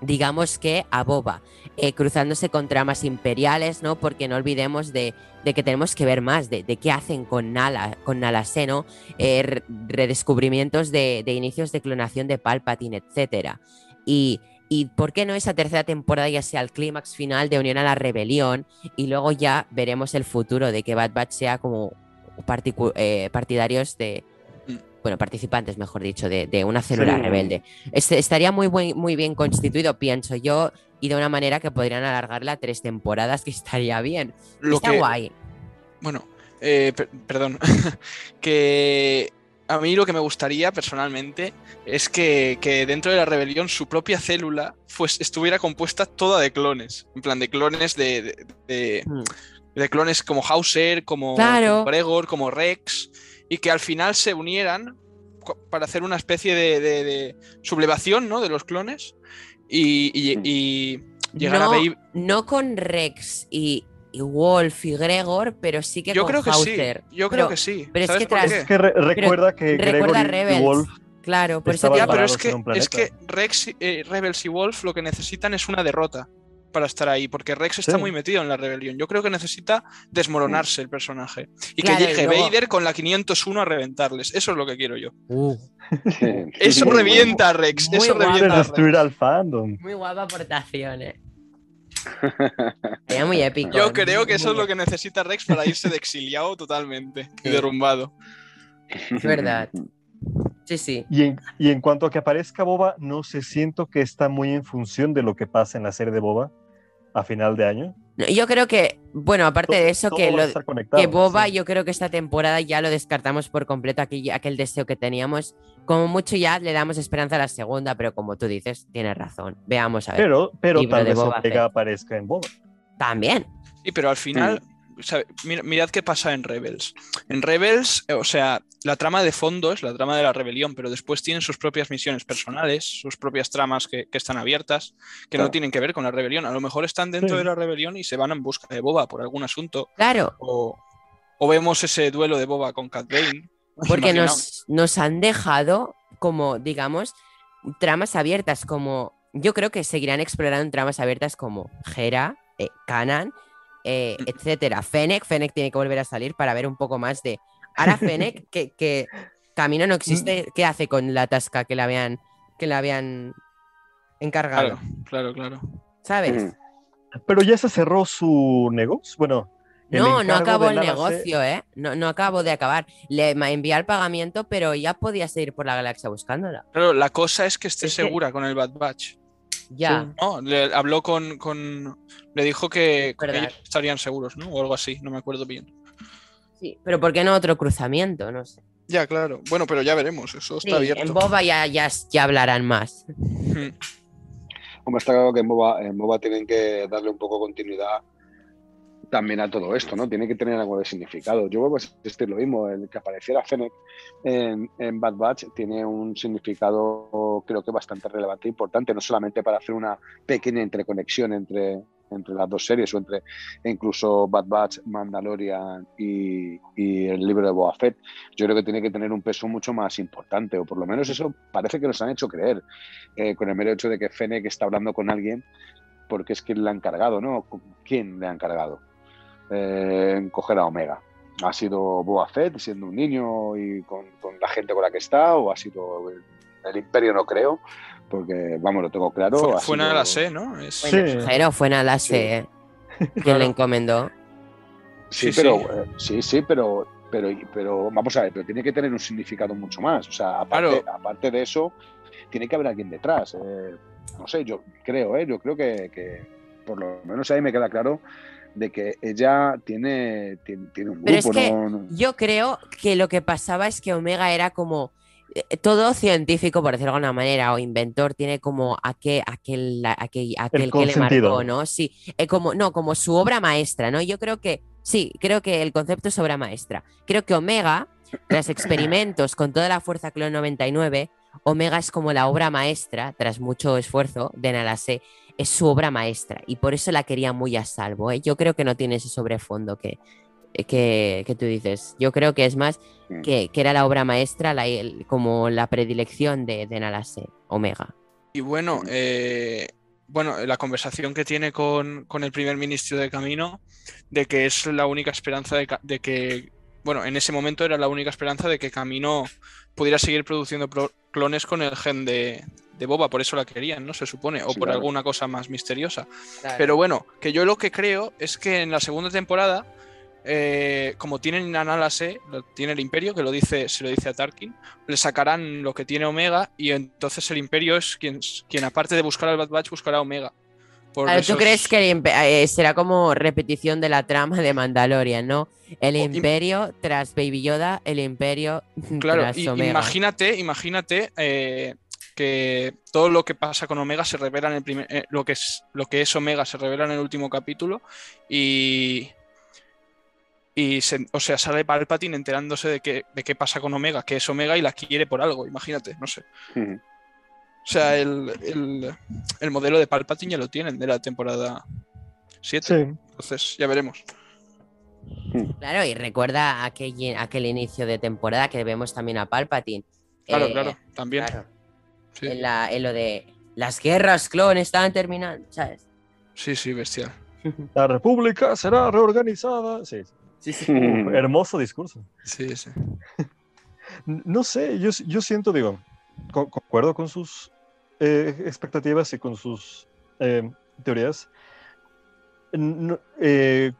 Speaker 1: digamos que a Boba, eh, cruzándose con tramas imperiales, ¿no? Porque no olvidemos de, que tenemos que ver más de, qué hacen con Nala, con Nala eh, redescubrimientos de, inicios de clonación de Palpatine, etc. Y, y por qué no esa tercera temporada ya sea el clímax final de Unión a la Rebelión y luego ya veremos el futuro de que Bad Batch sea como eh, partidarios de, mm. bueno, participantes, mejor dicho, de, una célula rebelde. Este, estaría muy, muy, bien constituido, pienso yo, y de una manera que podrían alargarla tres temporadas, que [LAUGHS] estaría bien. Está guay.
Speaker 2: Bueno, eh, perdón, [LAUGHS] que a mí lo que me gustaría personalmente es que, dentro de la rebelión su propia célula estuviera compuesta toda de clones, en plan de clones de, mm de clones como Hauser, como, Gregor, como Rex, y que al final se unieran para hacer una especie de, sublevación ¿no? de los clones y, llegar
Speaker 1: no,
Speaker 2: a
Speaker 1: No con Rex y, Wolf y Gregor, pero sí que
Speaker 2: yo
Speaker 1: con
Speaker 2: creo que
Speaker 1: Hauser.
Speaker 2: Sí, yo creo que sí.
Speaker 1: Pero es
Speaker 3: que, recuerda que Gregor y Wolf
Speaker 1: Claro, por
Speaker 2: eso pero es que, es que Rex, eh, Rebels y Wolf lo que necesitan es una derrota para estar ahí, porque Rex está muy metido en la rebelión. Yo creo que necesita desmoronarse el personaje. Y que llegue Vader con la 501 a reventarles. Eso es lo que quiero yo. Uh. eso revienta a Rex. eso revienta
Speaker 3: destruir al fandom.
Speaker 1: Muy guapa aportación, eh. Muy [LAUGHS] épico.
Speaker 2: Yo eh. creo que eso es lo que necesita Rex para [LAUGHS] irse de exiliado totalmente y derrumbado.
Speaker 1: Es verdad. Sí, sí.
Speaker 3: Y en, y en, cuanto a que aparezca Boba, no sé, siento que está muy en función de lo que pasa en la serie de Boba a final de año.
Speaker 1: Yo creo que, bueno, aparte de eso, que, lo, que Boba, yo creo que esta temporada ya lo descartamos por completo, aquel, aquel deseo que teníamos. Como mucho ya le damos esperanza a la segunda, pero como tú dices, tienes razón. Veamos a ver.
Speaker 3: Pero, pero tal vez Boba aparezca en Boba.
Speaker 1: También.
Speaker 2: Sí, pero al final, mirad qué pasa en Rebels. En Rebels, eh, o sea, la trama de fondo es la trama de la rebelión, pero después tienen sus propias misiones personales, sus propias tramas que, están abiertas, que no tienen que ver con la rebelión. A lo mejor están dentro de la rebelión y se van en busca de Boba por algún asunto.
Speaker 1: Claro.
Speaker 2: O, vemos ese duelo de Boba con Cat Bane.
Speaker 1: Porque nos, nos han dejado como, digamos, tramas abiertas, como yo creo que seguirán explorando tramas abiertas como Hera, eh, Kanan eh, etcétera. Fennec, Fennec tiene que volver a salir para ver un poco más de. Ahora Fennec, [LAUGHS] que, Camino no existe, ¿qué hace con la tasca que la habían, que la habían encargado?
Speaker 2: Claro, claro, claro.
Speaker 1: ¿Sabes?
Speaker 3: Pero ya se cerró su negocio. Bueno.
Speaker 1: No, no acabó el negocio, ¿eh? No, no acabo de acabar. Le envié el pagamiento, pero ya podía seguir por la galaxia buscándola.
Speaker 2: Pero la cosa es que esté segura con el Bad Batch.
Speaker 1: Ya.
Speaker 2: No, le habló con, Le dijo que, estarían seguros, ¿no? O algo así, no me acuerdo bien.
Speaker 1: Sí, pero ¿por qué no otro cruzamiento? No sé.
Speaker 2: Ya, claro. Bueno, pero ya veremos, eso está abierto.
Speaker 1: En Boba ya, ya, hablarán más.
Speaker 4: Como está claro que en Boba, en Boba tienen que darle un poco continuidad también a todo esto, ¿no? Tiene que tener algo de significado. Yo vuelvo a insistir lo mismo, el que apareciera Fennec en, Bad Batch tiene un significado creo que bastante relevante e importante, no solamente para hacer una pequeña interconexión entre, entre las dos series o entre incluso Bad Batch, Mandalorian y, el libro de Boba Fett, yo creo que tiene que tener un peso mucho más importante, o por lo menos eso parece que nos han hecho creer, eh, con el mero hecho de que Fennec está hablando con alguien porque es quien le ha encargado, ¿no? ¿Quién le ha encargado? en coger a Omega. ¿Ha sido Boa Fett siendo un niño y con, la gente con la que está? ¿O ha sido el, Imperio? No creo, porque, vamos, lo tengo claro.
Speaker 2: Fue, fue sido... la C, ¿no?
Speaker 1: Sí. Pero fue la C quien le encomendó.
Speaker 4: Sí, pero, eh, sí, sí, pero, pero, pero vamos a ver, pero tiene que tener un significado mucho más. O sea, aparte, aparte de eso, tiene que haber alguien detrás. Eh, no sé, yo creo, ¿eh? yo creo que, que, por lo menos ahí me queda claro de que ella tiene, tiene, un grupo.
Speaker 1: Pero es que yo creo que lo que pasaba es que Omega era como eh, todo científico, por decirlo de alguna manera, o inventor, tiene como aquel, aquel, aquel, aquel que le marcó, ¿no? Sí, eh, como, no, como su obra maestra, ¿no? Yo creo que, sí, creo que el concepto es obra maestra. Creo que Omega, tras experimentos con toda la fuerza Clon 99, Omega es como la obra maestra, tras mucho esfuerzo, de Nalase, es su obra maestra y por eso la quería muy a salvo. ¿eh? Yo creo que no tiene ese sobrefondo que, que, que tú dices. Yo creo que es más mm. que, que era la obra maestra, la, como la predilección de, de Nalase, Omega.
Speaker 2: Y bueno, eh, bueno, la conversación que tiene con, con, el primer ministro de Camino, de que es la única esperanza de, de, que, bueno, en ese momento era la única esperanza de que Camino pudiera seguir produciendo clones con el gen de, de Boba, por eso la querían, ¿no? Se supone, o por alguna cosa más misteriosa. Pero bueno, que yo lo que creo es que en la segunda temporada, eh, como tienen a Nala tiene el Imperio, que lo dice, se lo dice a Tarkin, le sacarán lo que tiene Omega y entonces el Imperio es quien, quien aparte de buscar al Bad Batch, buscará a Omega.
Speaker 1: ¿Tú crees que eh, será como repetición de la trama de Mandalorian, no? El Imperio tras Baby Yoda, el Imperio
Speaker 2: claro, tras Omega. Imagínate, imagínate eh, que todo lo que pasa con Omega se revela en el primer, eh, lo, que es, lo que es Omega se revela en el último capítulo y, y o sea, sale Palpatine enterándose de, que, de qué pasa con Omega, que es Omega y la quiere por algo, imagínate, no sé. O sea, el, modelo de Palpatine ya lo tienen de la temporada 7. Entonces, ya veremos.
Speaker 1: Claro, y recuerda aquel, aquel inicio de temporada que vemos también a Palpatine.
Speaker 2: Claro, claro, eh, también
Speaker 1: en, lo de las guerras clon estaban terminando, ¿sabes?
Speaker 2: Sí, sí, bestial. [LAUGHS]
Speaker 3: La república será reorganizada. Sí, sí. sí, hermoso discurso.
Speaker 2: Sí, sí.
Speaker 3: No sé, yo, yo siento, digo, concuerdo con sus eh, expectativas y con sus eh, teorías. Eh,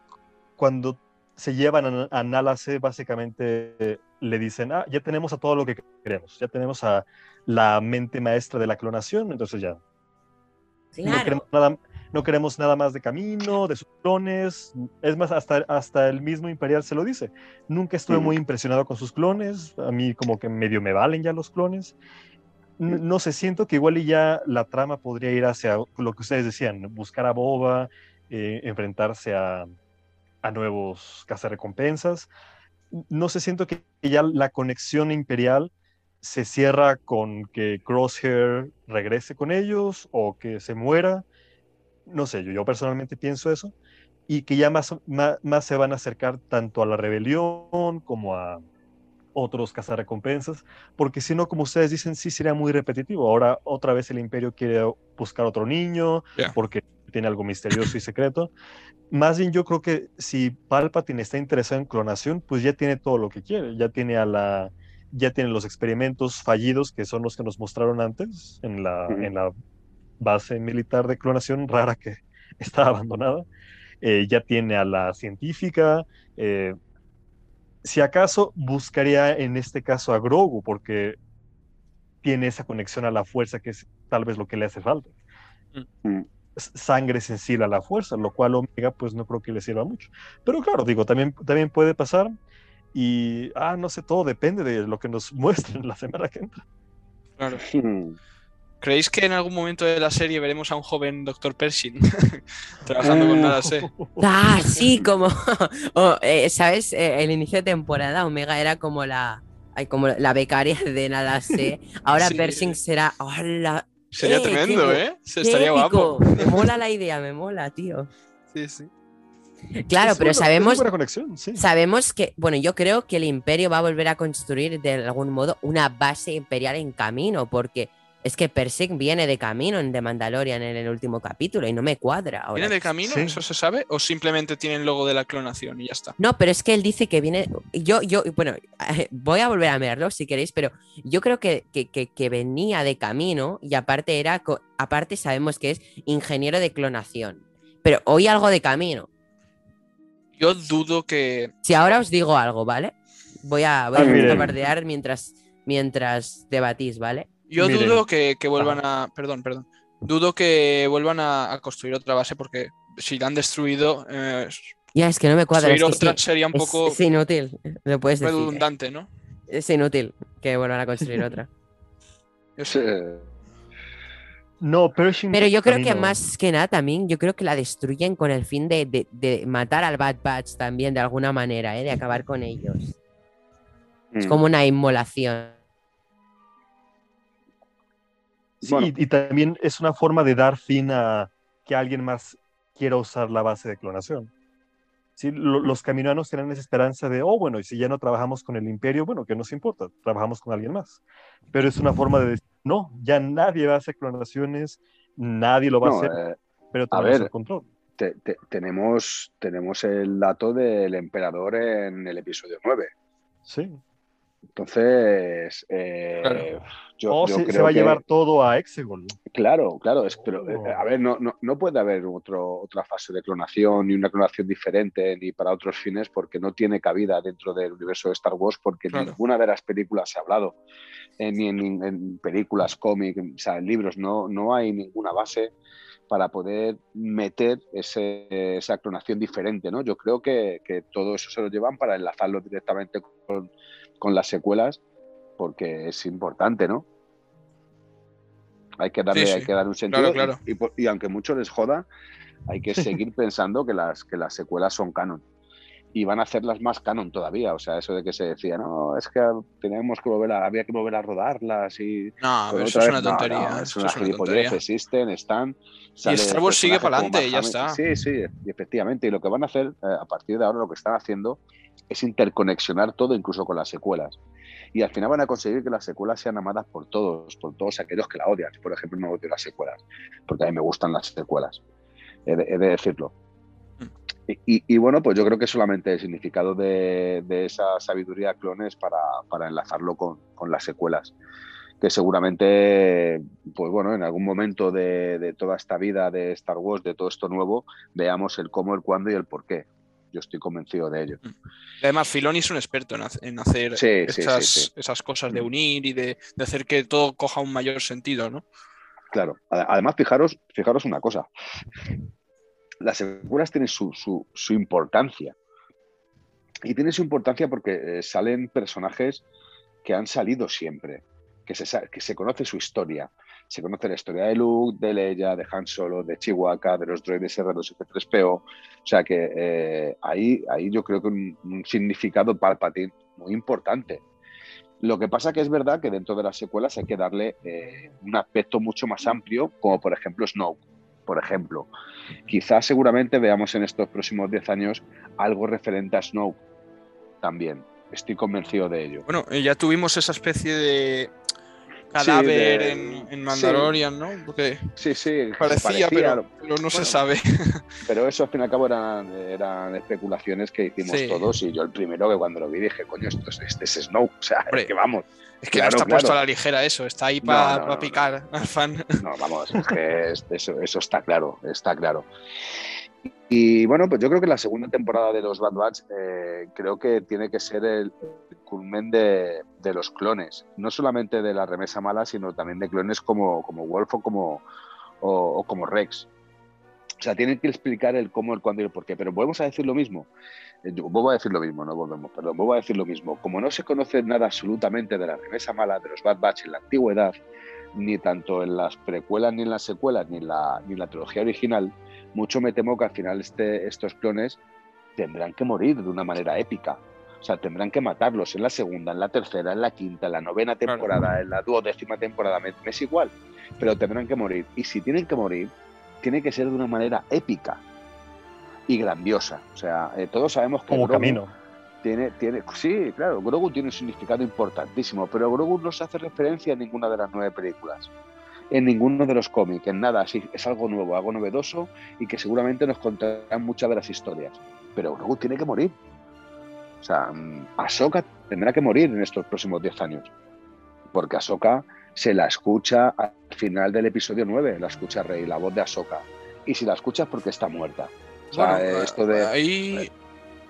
Speaker 3: cuando se llevan a, a Nalace, básicamente le dicen, ah, ya tenemos a todo lo que queremos, ya tenemos a la mente maestra de la clonación, entonces ya. No, queremos nada, no queremos nada más de camino, de sus clones. Es más, hasta, hasta el mismo Imperial se lo dice. Nunca estuve muy impresionado con sus clones. A mí como que medio me valen ya los clones. No, sé, siento que igual y ya la trama podría ir hacia lo que ustedes decían, buscar a Boba, eh, enfrentarse a, a nuevos cazarrecompensas. No sé, siento que ya la conexión imperial se cierra con que Crosshair regrese con ellos o que se muera. No sé, yo, yo personalmente pienso eso. Y que ya más, más, se van a acercar tanto a la rebelión como a otros cazarrecompensas, porque si no, como ustedes dicen, sí sería muy repetitivo. Ahora otra vez el imperio quiere buscar otro niño porque tiene algo misterioso y secreto. Más bien yo creo que si Palpatine está interesado en clonación, pues ya tiene todo lo que quiere. Ya tiene a la, ya tienen los experimentos fallidos, que son los que nos mostraron antes en la, en la base militar de clonación [LAUGHS] rara que está abandonada. Eh, ya tiene a la científica. Eh, si acaso buscaría en este caso a Grogu, porque tiene esa conexión a la fuerza que es tal vez lo que le hace falta. Mm. Sangre sensible a la fuerza, lo cual Omega pues no creo que le sirva mucho. Pero claro, digo, también, también puede pasar. Y, ah, no sé, todo depende de lo que nos [LAUGHS] muestren la semana que entra.
Speaker 2: Claro. ¿Creéis que en algún momento de la serie veremos a un joven Dr. Pershing [LAUGHS] trabajando con nada sé?
Speaker 1: Ah, sí, como, [LAUGHS] eh, ¿sabes? Eh, el inicio de temporada Omega era como la, como la becaria de nada sé. Ahora Pershing será, ¡Hola!
Speaker 2: Sería eh, tremendo, ¿eh? Se estaría guapo.
Speaker 1: Me mola la idea, me mola, tío. Sí, sí. Claro, pero sabemos, sabemos que, bueno, yo creo que el imperio va a volver a construir de algún modo una base imperial en camino, porque es que Persig viene de camino en The Mandalorian en el último capítulo y no me cuadra.
Speaker 2: ¿Viene de camino? ¿Eso se sabe? ¿O simplemente tiene el logo de la clonación y ya está?
Speaker 1: No, pero es que él dice que viene. Yo, yo, bueno, [LAUGHS] voy a volver a mirarlo si queréis, pero yo creo que, que, que venía de camino y aparte era. Aparte sabemos que es ingeniero de clonación. Pero hoy algo de camino.
Speaker 2: Yo dudo que.
Speaker 1: Si ahora os digo algo, ¿vale? Voy a, voy a mientras, mientras debatís, ¿vale?
Speaker 2: Yo dudo que, vuelvan a. Perdón, perdón. Dudo que vuelvan a, construir otra base porque si la han destruido. Eh,
Speaker 1: ya, es que no me cuadra.
Speaker 2: Construir otra sería un poco.
Speaker 1: Es inútil, lo puedes decir.
Speaker 2: Redundante, ¿no?
Speaker 1: Es inútil que vuelvan a construir otra.
Speaker 2: Yo sé.
Speaker 3: No, pero
Speaker 1: yo creo que más que nada también, yo creo que la destruyen con el fin de, matar al Bad Batch también de alguna manera, ¿eh? de acabar con ellos. Es mm. como una inmolación.
Speaker 3: Sí, y también es una forma de dar fin a, que alguien más quiera usar la base de clonación. ¿Sí? los caminoanos tienen esa esperanza de, oh, bueno, y si ya no trabajamos con el imperio, bueno, ¿qué nos importa? Trabajamos con alguien más. Pero es una forma de decir, no, ya nadie va a hacer clonaciones, nadie lo va a hacer, eh, pero tenemos el control.
Speaker 4: tenemos, tenemos el dato del emperador en el episodio 9.
Speaker 3: Sí.
Speaker 4: Entonces, eh,
Speaker 3: yo, se, va a llevar todo a Exegol.
Speaker 4: Claro, claro, es, pero eh, a ver, no, no, puede haber otro, otra fase de clonación, ni una clonación diferente, ni para otros fines, porque no tiene cabida dentro del universo de Star Wars, porque ninguna de las películas se ha hablado, eh, ni en, películas, cómics, o sea, en libros, no, no hay ninguna base para poder meter esa clonación diferente, ¿no? Yo creo que, que todo eso se lo llevan para enlazarlo directamente con con las secuelas porque es importante, ¿no? Hay que darle, hay que dar un sentido. Y, aunque mucho les joda, hay que seguir pensando que las, que las secuelas son canon. Y van a hacerlas más canon todavía. O sea, eso de que se decía, no, es que teníamos que volver a, había que volver a rodarlas y.
Speaker 2: No, eso es una tontería. es una gilipollez,
Speaker 4: existen, están.
Speaker 2: Y Star Wars sigue para adelante, ya está.
Speaker 4: Sí, sí, efectivamente. Y lo que van a hacer eh, a partir de ahora, lo que están haciendo es interconexionar todo, incluso con las secuelas. Y al final van a conseguir que las secuelas sean amadas por todos, por todos aquellos que la odian. Por ejemplo, no odio las secuelas, porque a mí me gustan las secuelas. He de, decirlo. Y, bueno, pues yo creo que solamente el significado de, esa sabiduría clones para, para enlazarlo con, con, las secuelas. Que seguramente, pues bueno, en algún momento de, de, toda esta vida de Star Wars, de todo esto nuevo, veamos el cómo, el cuándo y el por qué. Yo estoy convencido de ello. Mm.
Speaker 2: Además, Filoni es un experto en, hacer esas, cosas de mm. unir y de, hacer que todo coja un mayor sentido, ¿no?
Speaker 4: Claro. Además, fijaros, fijaros una cosa. Las secuelas tienen su, importancia. Y tiene su importancia porque eh, salen personajes que han salido siempre, que se, que se conoce su historia, se conoce la historia de Luke, de Leia, de Han Solo, de Chihuahua, de los droides R2 y 3 po O sea que eh, ahí, yo creo que un, significado Palpatine muy importante. Lo que pasa que es verdad que dentro de las secuelas hay que darle eh, un aspecto mucho más amplio, como por ejemplo Snoke. Por ejemplo, quizás seguramente veamos en estos próximos 10 años algo referente a Snoke también. Estoy convencido de ello.
Speaker 2: Bueno, eh, ya tuvimos esa especie de cadáver en, Mandalorian, ¿no? Porque
Speaker 4: sí, sí,
Speaker 2: parecía, pero, no se sabe. [LAUGHS]
Speaker 4: Pero eso al fin y al cabo eran, especulaciones que hicimos todos y yo el primero que cuando lo vi dije, coño, esto es, este es Snow, o sea, es que vamos.
Speaker 2: Es que no está puesto a la ligera eso, está ahí para picar al fan.
Speaker 4: No, vamos, es que eso, eso está claro, está claro. Y bueno, pues yo creo que la segunda temporada de los Bad Batch eh, creo que tiene que ser el, culmen de, los clones, no solamente de la remesa mala, sino también de clones como, como Wolf o como, o, como Rex. O sea, tienen que explicar el cómo, el cuándo y el por qué. Pero volvemos a decir lo mismo. Eh, vuelvo a decir lo mismo, no volvemos, perdón. Vuelvo a decir lo mismo. Como no se conoce nada absolutamente de la remesa mala, de los Bad Batch en la antigüedad, ni tanto en las precuelas, ni en las secuelas, ni la, ni en la trilogía original, mucho me temo que al final este, estos clones tendrán que morir de una manera épica. O sea, tendrán que matarlos en la segunda, en la tercera, en la quinta, en la novena temporada, en la duodécima temporada, me, es igual, pero tendrán que morir. Y si tienen que morir, tiene que ser de una manera épica y grandiosa. O sea, eh, todos sabemos que
Speaker 3: como camino.
Speaker 4: Tiene, tiene, sí, claro, Grogu tiene un significado importantísimo, pero Grogu no se hace referencia en ninguna de las nueve películas en ninguno de los cómics, en nada, así es algo nuevo, algo novedoso y que seguramente nos contarán muchas de las historias. Pero Grogu tiene que morir. O sea, mm, Ahsoka tendrá que morir en estos próximos 10 años. Porque Ahsoka se la escucha al final del episodio 9, la escucha Rey, la voz de Ahsoka. Y si la escuchas porque está muerta. O sea, esto de.
Speaker 2: Ahí...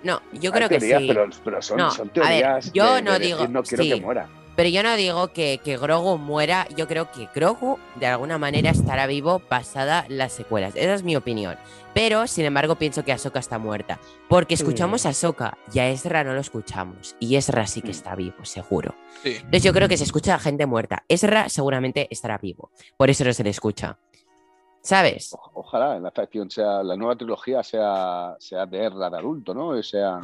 Speaker 1: No, yo creo que sí.
Speaker 4: Pero, son, teorías.
Speaker 1: yo no digo.
Speaker 4: no quiero que muera.
Speaker 1: Pero yo no digo que, que, Grogu muera, yo creo que Grogu de alguna manera estará vivo pasada las secuelas. Esa es mi opinión. Pero, sin embargo, pienso que Ahsoka está muerta. Porque escuchamos a Ahsoka y a Ezra no lo escuchamos. Y Ezra sí que mm. está vivo, seguro. Entonces yo creo que se escucha a gente muerta. Ezra seguramente estará vivo. Por eso no se le escucha. ¿Sabes?
Speaker 4: ojalá en la facción sea la nueva trilogía sea, sea de Ezra de adulto, ¿no? Sea...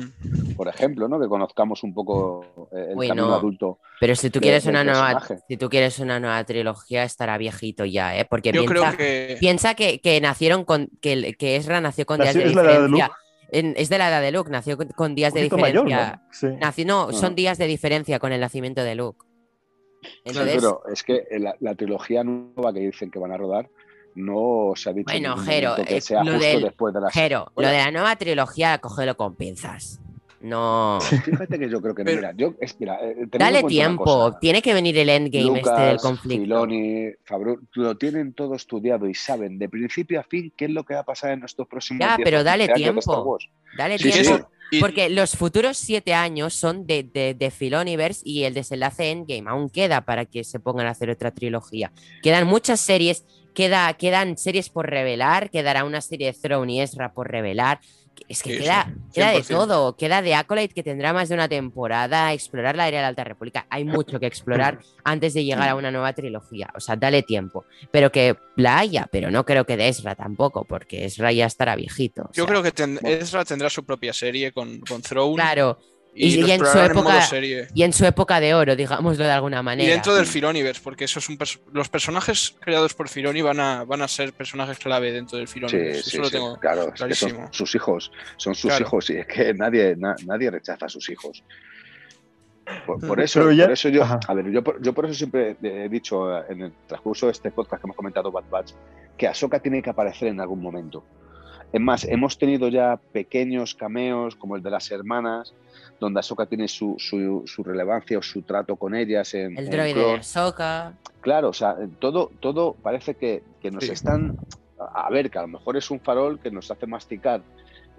Speaker 4: Por ejemplo, ¿no? Que conozcamos un poco eh, el camino adulto.
Speaker 1: Pero si tú quieres una nueva, si tú quieres una nueva trilogía, estará viejito ya, ¿eh? Porque piensa, que... piensa que, nacieron con que, que Ezra nació con días de diferencia. es de la edad de Luke, nació con, días de diferencia. ¿no? son días de diferencia con el nacimiento de Luke.
Speaker 4: pero es que la, trilogía nueva que dicen que van a rodar no se ha dicho
Speaker 1: bueno, Jero, que sea lo después de la Jero, lo de la nueva trilogía, cógelo con pinzas. No.
Speaker 4: Fíjate que yo creo que no. Mira, yo,
Speaker 1: eh, Dale tiempo. Tiene que venir el endgame este del conflicto.
Speaker 4: Filoni, Fabro, lo tienen todo estudiado y saben de principio a fin qué es lo que va a pasar en estos próximos
Speaker 1: Ya, pero dale tiempo. Dale tiempo. Porque los futuros siete años son de, de, de Filoniverse y el desenlace Endgame. Aún queda para que se pongan a hacer otra trilogía. Quedan muchas series. Queda, quedan series por revelar. Quedará una serie de Throne y Ezra por revelar es que queda, queda de todo. Queda de Acolyte que tendrá más de una temporada. Explorar la área de la Alta República. Hay mucho que explorar [CLEARS THROAT] antes de llegar a una nueva trilogía. O sea, dale tiempo. Pero que la haya, pero no creo que de Ezra tampoco, porque Ezra ya estará viejito.
Speaker 2: Yo creo que Ezra tendrá su propia serie con, con Throne.
Speaker 1: Claro. Y, en su época, y en su época de oro, digámoslo de alguna manera.
Speaker 2: Y dentro del Filoniverse, porque esos son los personajes creados por Filoni van a, van a ser personajes clave dentro del Filoniverse.
Speaker 4: Sí, Eso lo tengo claro, son sus hijos, son sus hijos y es que nadie, nadie rechaza a sus hijos. Por, eso, por eso yo, a ver, yo, yo, por eso siempre he dicho en el transcurso de este podcast que hemos comentado Bad Batch, que Ahsoka tiene que aparecer en algún momento. Es más, hemos tenido ya pequeños cameos como el de las hermanas, donde Ahsoka tiene su, relevancia o su trato con ellas. En,
Speaker 1: el droide de Ahsoka.
Speaker 4: Claro, o sea, todo, todo parece que, nos están. A ver, que a lo mejor es un farol que nos hace masticar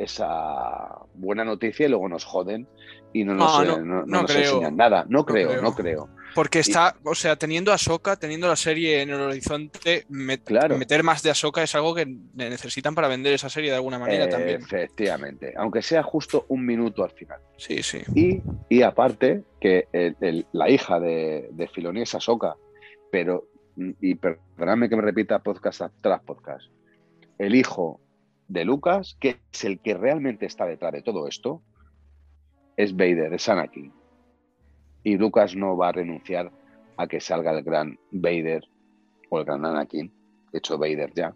Speaker 4: esa buena noticia y luego nos joden y no nos, no, enseñan nada. No, creo, no creo.
Speaker 2: Porque está, o sea, teniendo a Soka, teniendo la serie en el horizonte, meter más de Ahsoka es algo que necesitan para vender esa serie de alguna manera también.
Speaker 4: Efectivamente, aunque sea justo un minuto al final.
Speaker 2: Sí, sí.
Speaker 4: Y, aparte, que la hija de, de Filoni es Ahsoka, pero, y perdóname que me repita podcast tras podcast, el hijo de Lucas, que es el que realmente está detrás de todo esto, es Vader, es Anakin y Lucas no va a renunciar a que salga el gran Vader o el gran Anakin, hecho Vader ya,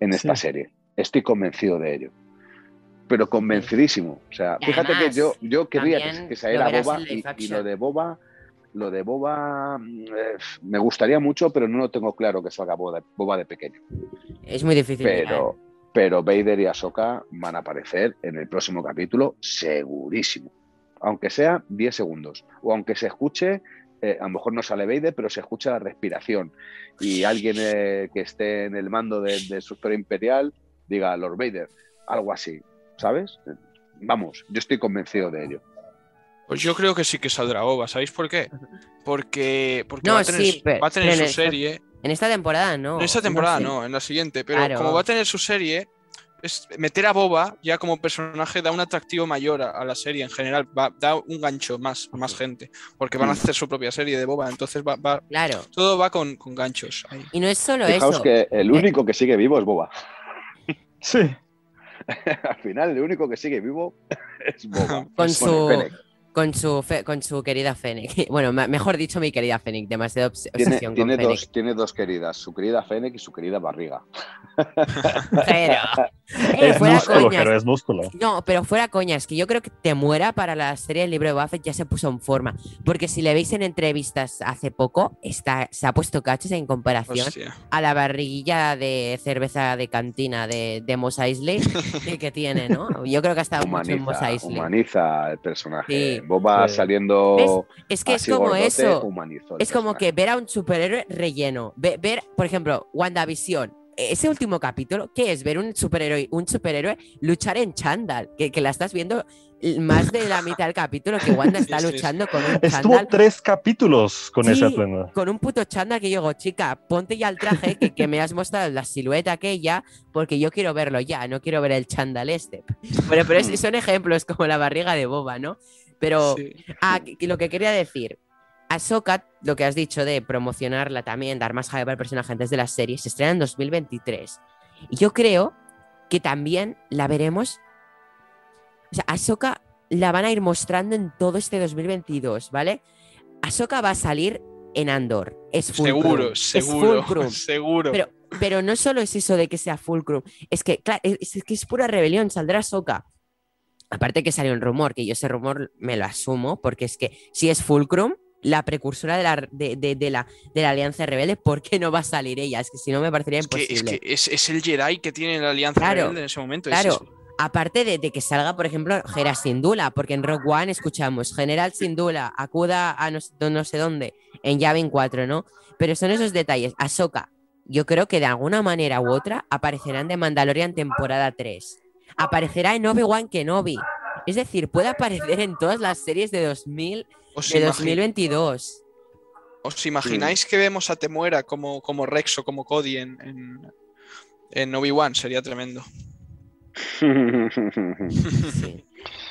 Speaker 4: en esta serie. Estoy convencido de ello. Pero convencidísimo. O sea, fíjate que yo, yo quería que, que saliera Boba y, lo de Boba, lo de Boba eh, me gustaría mucho, pero no lo tengo claro que salga Boba, Boba de pequeño.
Speaker 1: Es muy difícil.
Speaker 4: Pero, pero Vader y Ahsoka van a aparecer en el próximo capítulo, segurísimo aunque sea 10 segundos, o aunque se escuche, eh, a lo mejor no sale Vader, pero se escucha la respiración y alguien eh, que esté en el mando del de imperial diga Lord Vader, algo así, ¿sabes? Vamos, yo estoy convencido de ello.
Speaker 2: Pues yo creo que sí que saldrá OVA, ¿sabéis por qué? Porque, porque va, a tener, su serie.
Speaker 1: En esta temporada no.
Speaker 2: En esta temporada no, en la siguiente, pero como va a tener su serie, meter a Boba ya como personaje da un atractivo mayor a, la serie en general, va, da un gancho más más gente, porque van a mm. hacer su propia serie de Boba, entonces va,
Speaker 1: claro.
Speaker 2: todo va con, ganchos.
Speaker 1: Y no es solo
Speaker 4: Fijaos
Speaker 1: eso.
Speaker 4: que el único que sigue vivo es Boba.
Speaker 3: Sí. [LAUGHS]
Speaker 4: Al final, el único que sigue vivo [LAUGHS] es Boba.
Speaker 1: Con su, con su, con su querida Fennec. [LAUGHS] Bueno, mejor dicho, mi querida Fennec, demasiada obsesión
Speaker 4: tiene,
Speaker 1: con
Speaker 4: dos, Tiene dos queridas, su querida Fennec y su querida barriga. [LAUGHS]
Speaker 1: Pero,
Speaker 3: eh, es músculo, pero es músculo.
Speaker 1: No, pero fuera coñas, que yo creo que te muera para la serie del libro de Buffett ya se puso en forma. Porque si le veis en entrevistas hace poco, está, se ha puesto cachos en comparación a la barriguilla de cerveza de cantina de, de Mos Eisley [LAUGHS] que tiene, ¿no? Yo creo que ha estado mucho en Mos Eisley.
Speaker 4: Humaniza el personaje. Boba saliendo.
Speaker 1: Es que es como eso. Es como que ver a un superhéroe relleno. Ver, por ejemplo, WandaVision. Ese último capítulo, ¿qué es? Ver un superhéroe, un superhéroe luchar en chándal, que, que la estás viendo más de la mitad del capítulo que Wanda [LAUGHS] está luchando con un
Speaker 3: Estuvo tres capítulos con ese atuendo.
Speaker 1: Con un puto chándal que yo digo, chica, ponte ya el traje que, que, me has mostrado la silueta aquella, porque yo quiero verlo ya, no quiero ver el chándal este. Pero, pero son ejemplos como la barriga de Boba, ¿no? Pero ah, lo que quería decir, Ahsoka, lo que has dicho de promocionarla también, dar más hype al personaje antes de la serie, se estrena en 2023. Y yo creo que también la veremos. O sea, Ahsoka la van a ir mostrando en todo este 2022, ¿vale? Ahsoka va a salir en Andor. Es
Speaker 2: Seguro, seguro, [LAUGHS] seguro.
Speaker 1: Pero, pero no solo es eso de que sea Fulcrum, es que, claro, es, que es pura rebelión, saldrá Ahsoka. Aparte que salió un rumor, que yo ese rumor me lo asumo, porque es que si es Fulcrum, la precursora de la, de, la, de la Alianza Rebelde, ¿por qué no va a salir ella? Es que si no me parecería imposible.
Speaker 2: es, que es, el Jedi que tiene la Alianza Rebelde en ese momento.
Speaker 1: Claro, aparte de, que salga, por ejemplo, Gera Sindula, porque en Rock One escuchamos General Sindula, acuda a no, sé dónde, en Yavin 4, ¿no? Pero son esos detalles. Ahsoka, yo creo que de alguna manera u otra aparecerán de Mandalorian temporada 3. Aparecerá en Obi-Wan Kenobi. Es decir, puede aparecer en todas las series de 2000, de 2022.
Speaker 2: ¿Os imagináis que vemos a Temuera como, como Rex o como Cody en, en, en Obi-Wan? Sería tremendo. [LAUGHS] [LAUGHS]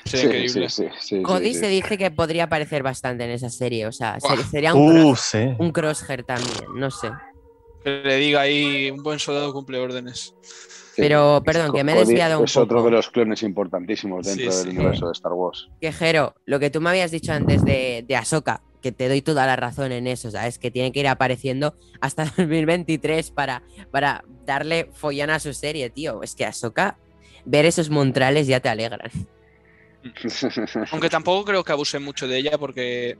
Speaker 1: Sí. Cody se dice que podría aparecer bastante en esa serie, o sea, sería un, uh, un crosshair también, no sé.
Speaker 2: Que le diga ahí un buen soldado cumple órdenes.
Speaker 1: Pero, perdón, que me he desviado un
Speaker 4: es otro de los clones importantísimos dentro del universo de Star Wars.
Speaker 1: Quejero, lo que tú me habías dicho antes de, de Ahsoka, que te doy toda la razón en eso, ¿sabes? Que tiene que ir apareciendo hasta [LAUGHS] 2023 para, para darle follón a su serie, tío. Es que Ahsoka ver esos montrales ya te alegran. [LAUGHS]
Speaker 2: Aunque tampoco creo que abuse mucho de ella porque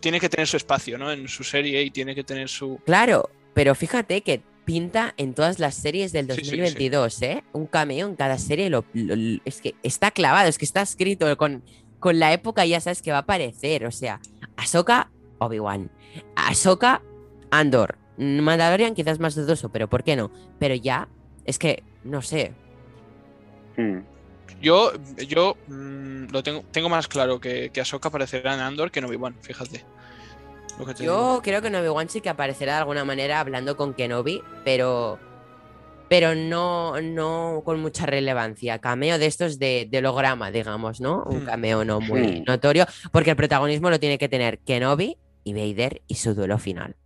Speaker 2: tiene que tener su espacio, ¿no? En su serie y tiene que tener su...
Speaker 1: Claro, pero fíjate que pinta en todas las series del 2022, ¿eh? Un cameo en cada serie, es que está clavado, es que está escrito con, con la época, ya sabes que va a aparecer, o sea, Ahsoka, Obi-Wan, Ahsoka, Andor, Mandalorian quizás más dudoso, pero ¿por qué no? Pero ya, es que, no sé,
Speaker 2: Hmm. Yo, yo mm, lo tengo, tengo más claro que, que Ahsoka aparecerá en Andor que en Obi-Wan, fíjate.
Speaker 1: Yo creo que en Obi-Wan sí que aparecerá de alguna manera hablando con Kenobi, pero pero no, no con mucha relevancia. Cameo de estos de, holograma, digamos, ¿no? Un hmm. cameo no muy hmm. notorio, porque el protagonismo lo tiene que tener Kenobi y Vader y su duelo final.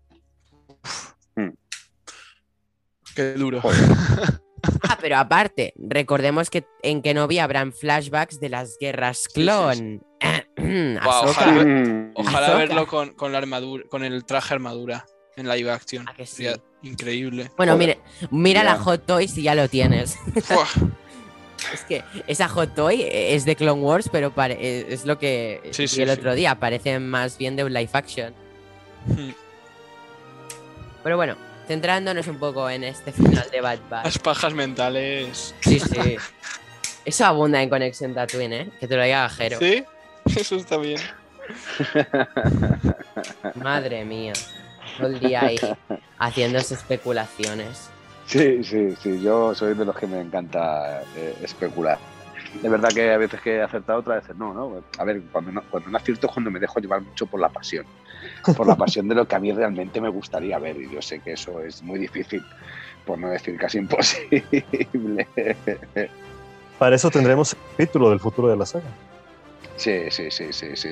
Speaker 2: Qué duro. [LAUGHS]
Speaker 1: Ah, pero aparte, recordemos que en Kenobi habrán flashbacks de las guerras clon.
Speaker 2: Ojalá, verlo con, la armadura, con el traje armadura en live action. Ah, Sería increíble.
Speaker 1: Bueno, mire, mira la Hot Toy si ya lo tienes. [LAUGHS] [LAUGHS] es que esa Hot Toy es de Clone Wars, pero es lo que el otro día. Parece más bien de un live action. Hmm. Pero bueno, centrándonos un poco en este final de Bad Batch.
Speaker 2: Las pajas mentales.
Speaker 1: Sí, sí. Eso abunda en Conexión Tatooine, ¿eh? Que te lo diga Jero.
Speaker 2: Sí, [LAUGHS] eso está bien. [LAUGHS]
Speaker 1: Madre mía. Todo el día ahí [LAUGHS] haciendo especulaciones.
Speaker 4: Sí, sí, sí. Yo soy de los que me encanta eh, especular. De verdad que a veces que he acertado, otras veces no, ¿no? A ver, cuando no, cuando no acierto es cuando me dejo llevar mucho por la pasión por la pasión de lo que a mí realmente me gustaría ver. Y yo sé que eso es muy difícil, por no decir casi imposible.
Speaker 3: Para eso tendremos el capítulo del futuro de la saga.
Speaker 4: Sí, sí, sí, sí, sí.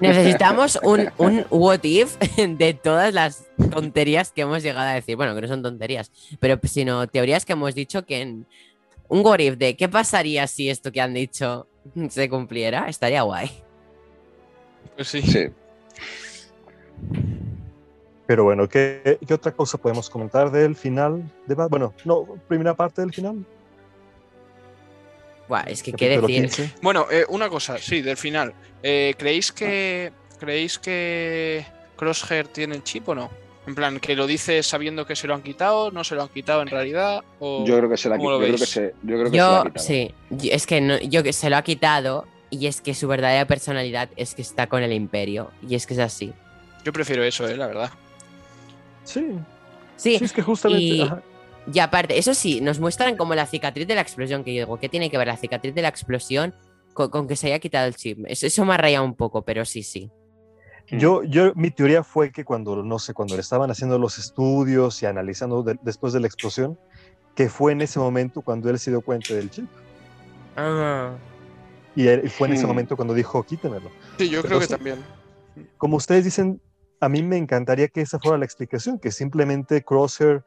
Speaker 1: Necesitamos un, un [LAUGHS] what if de todas las tonterías que hemos llegado a decir. Bueno, que no son tonterías, pero sino teorías que hemos dicho que en un what if de qué pasaría si esto que han dicho se cumpliera, estaría guay.
Speaker 2: Pues sí. Sí.
Speaker 3: Pero bueno, ¿qué, otra cosa podemos comentar del final? De, bueno, no, primera parte del final.
Speaker 1: Es que qué decir.
Speaker 2: Bueno, eh, una cosa, sí, del final. Eh, ¿Creéis que creéis que Crosshair tiene el chip o no? En plan, que lo dice sabiendo que se lo han quitado, no se lo han quitado en realidad.
Speaker 4: yo creo que se lo, ha quitado.
Speaker 1: Sí, es que no, yo que se lo ha quitado y es que su verdadera personalidad es que está con el imperio y es que es así.
Speaker 2: Yo prefiero eso, ¿eh? la verdad.
Speaker 3: Sí.
Speaker 1: Sí,
Speaker 3: es que justamente.
Speaker 1: Y, aparte, eso sí, nos muestran como la cicatriz de la explosión, que yo digo, ¿qué tiene que ver la cicatriz de la explosión con, que se haya quitado el chip? Eso, me ha rayado un poco, pero sí, sí.
Speaker 3: Yo, yo, mi teoría fue que cuando, no sé, cuando le estaban haciendo los estudios y analizando después de la explosión, que fue en ese momento cuando él se dio cuenta del chip.
Speaker 1: Ah.
Speaker 3: Y fue en ese momento cuando dijo, quítemelo.
Speaker 2: Sí, yo creo que también.
Speaker 3: Como ustedes dicen, a mí me encantaría que esa fuera la explicación, que simplemente Crosshair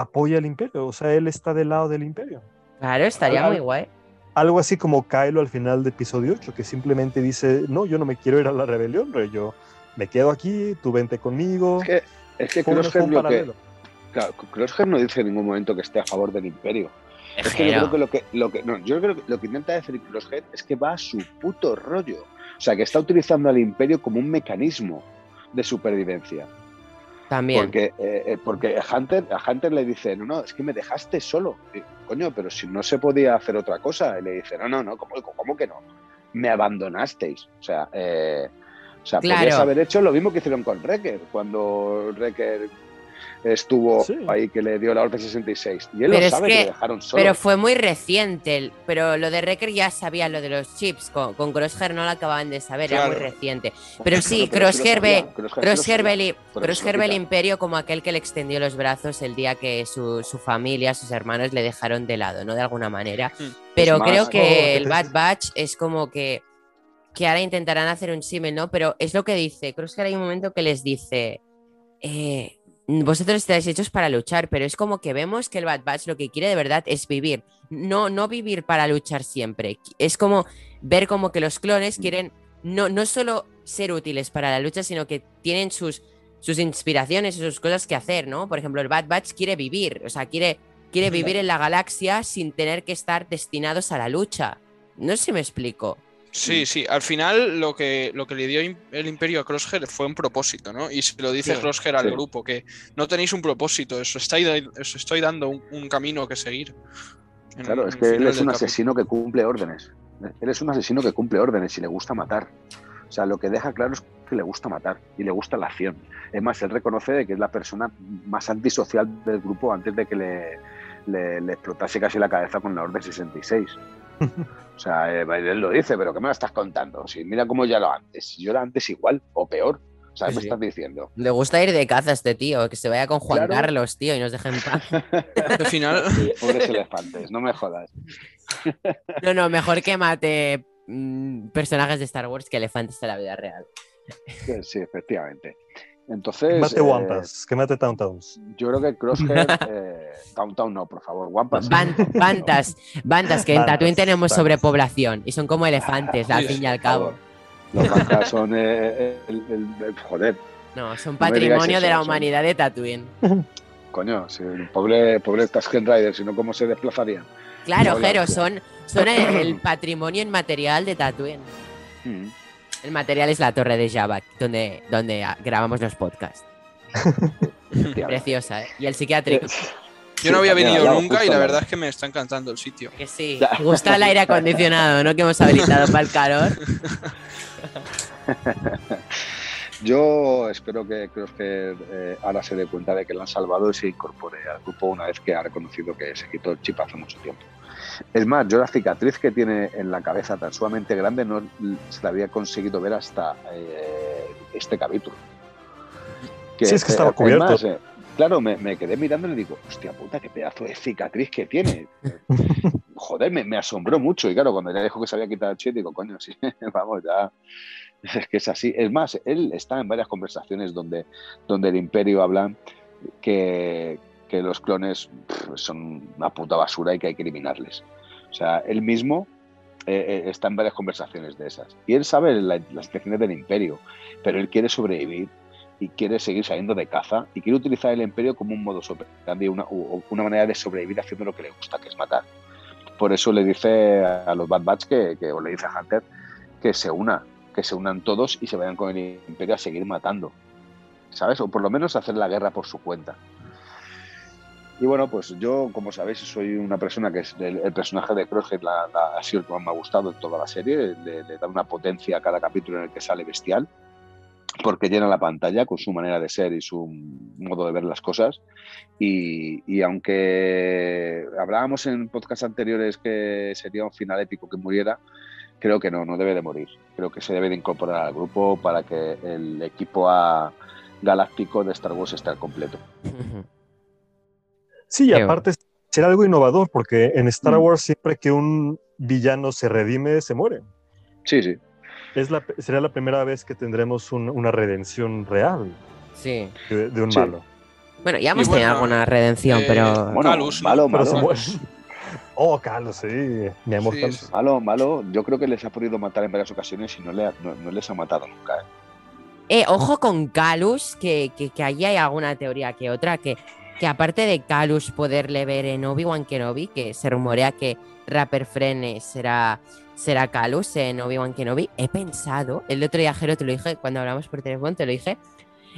Speaker 3: apoya al imperio, o sea, él está del lado del imperio.
Speaker 1: Claro, estaría muy guay.
Speaker 3: algo así como Kylo al final de episodio 8, que simplemente dice, no, yo no me quiero ir a la rebelión, rey, yo me quedo aquí, tú vente conmigo.
Speaker 4: Es que, es que Crosshair, lo que, claro, Crosshair no dice en ningún momento que esté a favor del imperio. Es que yo creo que lo que, lo que, no, yo creo que lo que intenta decir Crosshair es que va a su puto rollo. O sea, que está utilizando al imperio como un mecanismo de supervivencia.
Speaker 1: También.
Speaker 4: Porque, eh, eh, porque a, Hunter, a Hunter le dice, no, no, es que me dejaste solo. Coño, pero si no se podía hacer otra cosa. Y le dice, no, no, no, ¿cómo, cómo que no? Me abandonasteis. O sea, eh, o sea podrías haber hecho lo mismo que hicieron con Wrecker, cuando Wrecker estuvo ahí que le dio la Orden 66. Y él lo sabe que, le dejaron solo.
Speaker 1: Pero fue muy reciente. Pero lo de Wrecker ya sabía lo de los chips. Con, con Crosshair no lo acababan de saber, era muy reciente. [LAUGHS] Pero sí, Crosshair ve, Crosshair el imperio como aquel que le extendió los brazos el día que su, su, familia, sus hermanos le dejaron de lado, ¿no? De alguna manera. Hmm. Pero creo que el Bad [LAUGHS] Batch es como que que ahora intentarán hacer un símil, ¿no? Pero es lo que dice. Crosshair hay un momento que les dice. Eh, vosotros estáis hechos para luchar, pero es como que vemos que el Bad Batch lo que quiere de verdad es vivir, no, no vivir para luchar siempre. Es como ver como que los clones mm. quieren no, no solo ser útiles para la lucha, sino que tienen sus, sus inspiraciones, sus cosas que hacer, ¿no? Por ejemplo, el Bad Batch quiere vivir, o sea, quiere, quiere vivir en la galaxia sin tener que estar destinados a la lucha. No sé si me explico.
Speaker 2: Sí, sí, al final lo que, lo que le dio el imperio a Crosshair fue un propósito, ¿no? Y se lo dice Crosshair al grupo, que no tenéis un propósito, os, estoy, estoy dando un, camino que seguir.
Speaker 4: claro, es que él es un asesino que cumple órdenes. Él es un asesino que cumple órdenes y le gusta matar. O sea, lo que deja claro es que le gusta matar y le gusta la acción. Es más, él reconoce que es la persona más antisocial del grupo antes de que le, le, le explotase casi la cabeza con la Orden 66. [LAUGHS] O sea, eh, él lo dice, pero ¿qué me lo estás contando? Si mira cómo ya lo antes. Yo era antes igual o peor. O sea, ¿qué me estás diciendo?
Speaker 1: Le gusta ir de caza a este tío, que se vaya con Juan Carlos, tío, y nos deje en paz. [LAUGHS]
Speaker 2: Al final.
Speaker 4: pobres elefantes, no me jodas. [LAUGHS]
Speaker 1: No, no, mejor que mate mm, personajes de Star Wars que elefantes de la vida real.
Speaker 4: Sí, efectivamente. Entonces.
Speaker 3: Mate Wampas, que mate Towntowns.
Speaker 4: Yo creo que Crosshair. [LAUGHS] eh, Downtown no, por favor. Wampas.
Speaker 1: bantas, bantas, que en Tatooine tenemos sobrepoblación y son como elefantes, al fin y al cabo.
Speaker 4: Los bantas son. Eh, el, joder.
Speaker 1: No, son patrimonio de la humanidad de Tatooine. [LAUGHS]
Speaker 4: Coño, si el pobre, pobre Tusken Rider, si no, ¿cómo se desplazarían?
Speaker 1: Claro, Jero, son, son el, [CLEARS THROAT] patrimonio inmaterial de Tatooine. Mm. El material es la torre de Java, donde, donde grabamos los podcasts. Preciosa, ¿eh? Y el psiquiátrico.
Speaker 2: Yo no había venido nunca y la verdad es que me está encantando el sitio.
Speaker 1: Que sí. Me gusta el aire acondicionado, ¿no? Que hemos habilitado para el calor. [LAUGHS]
Speaker 4: Yo espero que creo que eh, ahora se dé cuenta de que lo han salvado y se incorpore al grupo una vez que ha reconocido que se quitó el chip hace mucho tiempo. Es más, yo la cicatriz que tiene en la cabeza tan sumamente grande no se la había conseguido ver hasta eh, este capítulo.
Speaker 3: sí, es que estaba cubierto.
Speaker 4: Eh, claro, me, quedé mirando y le digo, hostia puta, qué pedazo de cicatriz que tiene. [LAUGHS] Joder, me, asombró mucho. Y claro, cuando ya dijo que se había quitado el chip, digo, coño, sí, [LAUGHS] vamos, ya. Es que es así. Es más, él está en varias conversaciones donde, donde el imperio habla que, que los clones son una puta basura y que hay que eliminarles. O sea, él mismo eh, eh, está en varias conversaciones de esas. Y él sabe las intenciones del imperio, pero él quiere sobrevivir y quiere seguir saliendo de caza y quiere utilizar el imperio como un modo operandi, una, manera de sobrevivir haciendo lo que le gusta, que es matar. Por eso le dice a los Bad que, que o le dice a Hunter que se una, que se unan todos y se vayan con el imperio a seguir matando. ¿Sabes? O por lo menos hacer la guerra por su cuenta. Y bueno, pues yo, como sabéis, soy una persona que es el, personaje de Crosshead ha sido el que más me ha gustado en toda la serie, le, da una potencia a cada capítulo en el que sale bestial, porque llena la pantalla con su manera de ser y su modo de ver las cosas. Y, aunque hablábamos en podcasts anteriores que sería un final épico que muriera, creo que no, no debe de morir. Creo que se debe de incorporar al grupo para que el equipo galáctico de Star Wars esté al completo.
Speaker 3: Sí, y aparte será algo innovador, porque en Star mm. Wars siempre que un villano se redime, se muere.
Speaker 4: Sí, sí.
Speaker 3: Es la, será la primera vez que tendremos una redención real
Speaker 1: sí.
Speaker 3: de, un malo.
Speaker 1: Bueno, ya hemos tenido alguna redención, eh, pero.
Speaker 4: Bueno, malo, malo. [LAUGHS]
Speaker 3: Oh, Carlos, sí, mi amor.
Speaker 4: Malo, malo, yo creo que les ha podido matar en varias ocasiones y no, no, les ha matado nunca.
Speaker 1: ¿eh? eh ojo con Calus, que, que, que allí hay alguna teoría que otra, que, que aparte de Calus poderle ver en Obi-Wan Kenobi, que se rumorea que Rapper Frene será, será Calus en Obi-Wan Kenobi, he pensado, el otro día Jero te lo dije, cuando hablamos por teléfono te lo dije,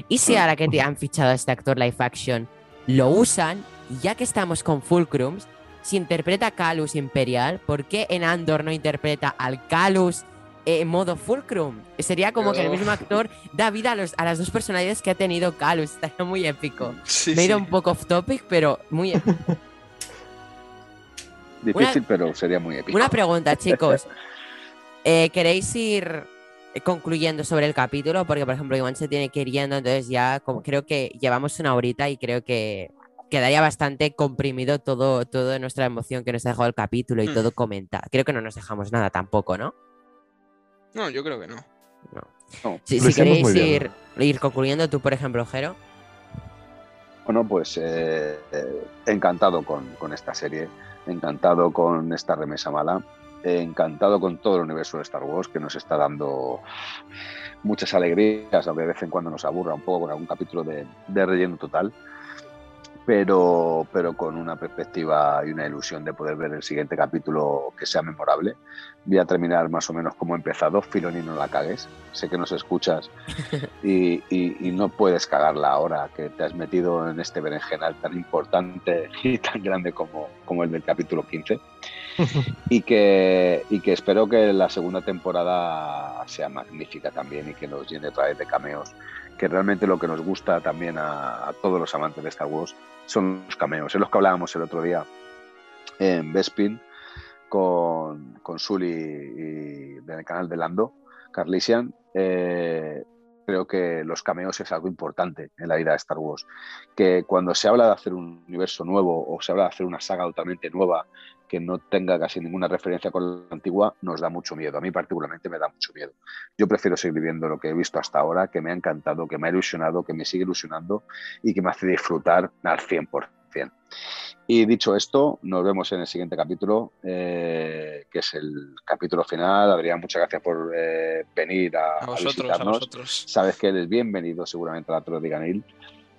Speaker 1: y si ahora que te han fichado a este actor live action, lo usan, y ya que estamos con Fulcrums, si interpreta a Calus Imperial, ¿por qué en Andor no interpreta al Calus en modo Fulcrum? Sería como que el mismo actor da vida a, los, a, las dos personalidades que ha tenido Calus. [LAUGHS] Estaría muy épico. Me he ido un poco off topic, pero muy épico. [LAUGHS]
Speaker 4: Difícil, pero sería muy épico.
Speaker 1: Una pregunta, [LAUGHS] chicos. Eh, ¿Queréis ir concluyendo sobre el capítulo? Porque, por ejemplo, Iván se tiene que ir yendo, entonces ya como, creo que llevamos una horita y creo que quedaría bastante comprimido todo, toda nuestra emoción que nos ha dejado el capítulo y mm. todo comentado. Creo que no nos dejamos nada tampoco, ¿no?
Speaker 2: No, yo creo que no.
Speaker 1: Si, queréis ir, ir, concluyendo, tú, por ejemplo, Jero.
Speaker 4: Bueno, pues eh, eh, encantado con, con, esta serie, encantado con esta remesa mala, encantado con todo el universo de Star Wars que nos está dando muchas alegrías, aunque de vez en cuando nos aburra un poco con algún capítulo de, de relleno total pero, pero con una perspectiva y una ilusión de poder ver el siguiente capítulo que sea memorable. Voy a terminar más o menos como he empezado. Filoni, no la cagues. Sé que nos escuchas [LAUGHS] y, y, no puedes cagarla ahora que te has metido en este berenjenal tan importante [LAUGHS] y tan grande como, como el del capítulo 15. [LAUGHS] y, que, y que espero que la segunda temporada sea magnífica también y que nos llene otra vez de cameos que realmente lo que nos gusta también a, todos los amantes de Star Wars son los cameos. Es los que hablábamos el otro día en Bespin con, con Sully y del canal de Lando, Carlisian. Eh, creo que los cameos es algo importante en la vida de Star Wars. Que cuando se habla de hacer un universo nuevo o se habla de hacer una saga totalmente nueva que no tenga casi ninguna referencia con la antigua, nos da mucho miedo. A mí particularmente me da mucho miedo. Yo prefiero seguir viviendo lo que he visto hasta ahora, que me ha encantado, que me ha ilusionado, que me sigue ilusionando y que me hace disfrutar al 100%. Y dicho esto, nos vemos en el siguiente capítulo, eh, que es el capítulo final. Adrián, muchas gracias por eh, venir a,
Speaker 2: a, vosotros,
Speaker 4: Sabes que eres bienvenido seguramente a la Torre de Ganil.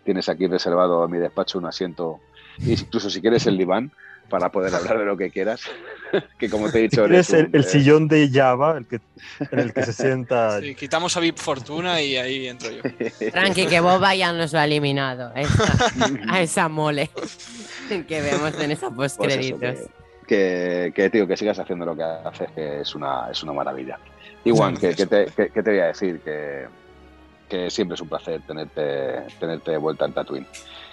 Speaker 4: Tienes aquí reservado a mi despacho un asiento, incluso si quieres el diván para poder [LAUGHS] hablar de lo que quieras. [LAUGHS] que como te he dicho...
Speaker 3: Es el, el, sillón de Java el que, en el que se sienta... [LAUGHS]
Speaker 2: Sí, quitamos a Vip Fortuna y ahí entro yo.
Speaker 1: Tranqui, que Boba ya nos lo ha eliminado. a esa mole que vemos en esa post pues
Speaker 4: que, que, tío, que sigas haciendo lo que haces, que es una, es una maravilla. Igual, que, que, te, que, te voy a decir? Que, que siempre es un placer tenerte, tenerte de vuelta en Tatooine.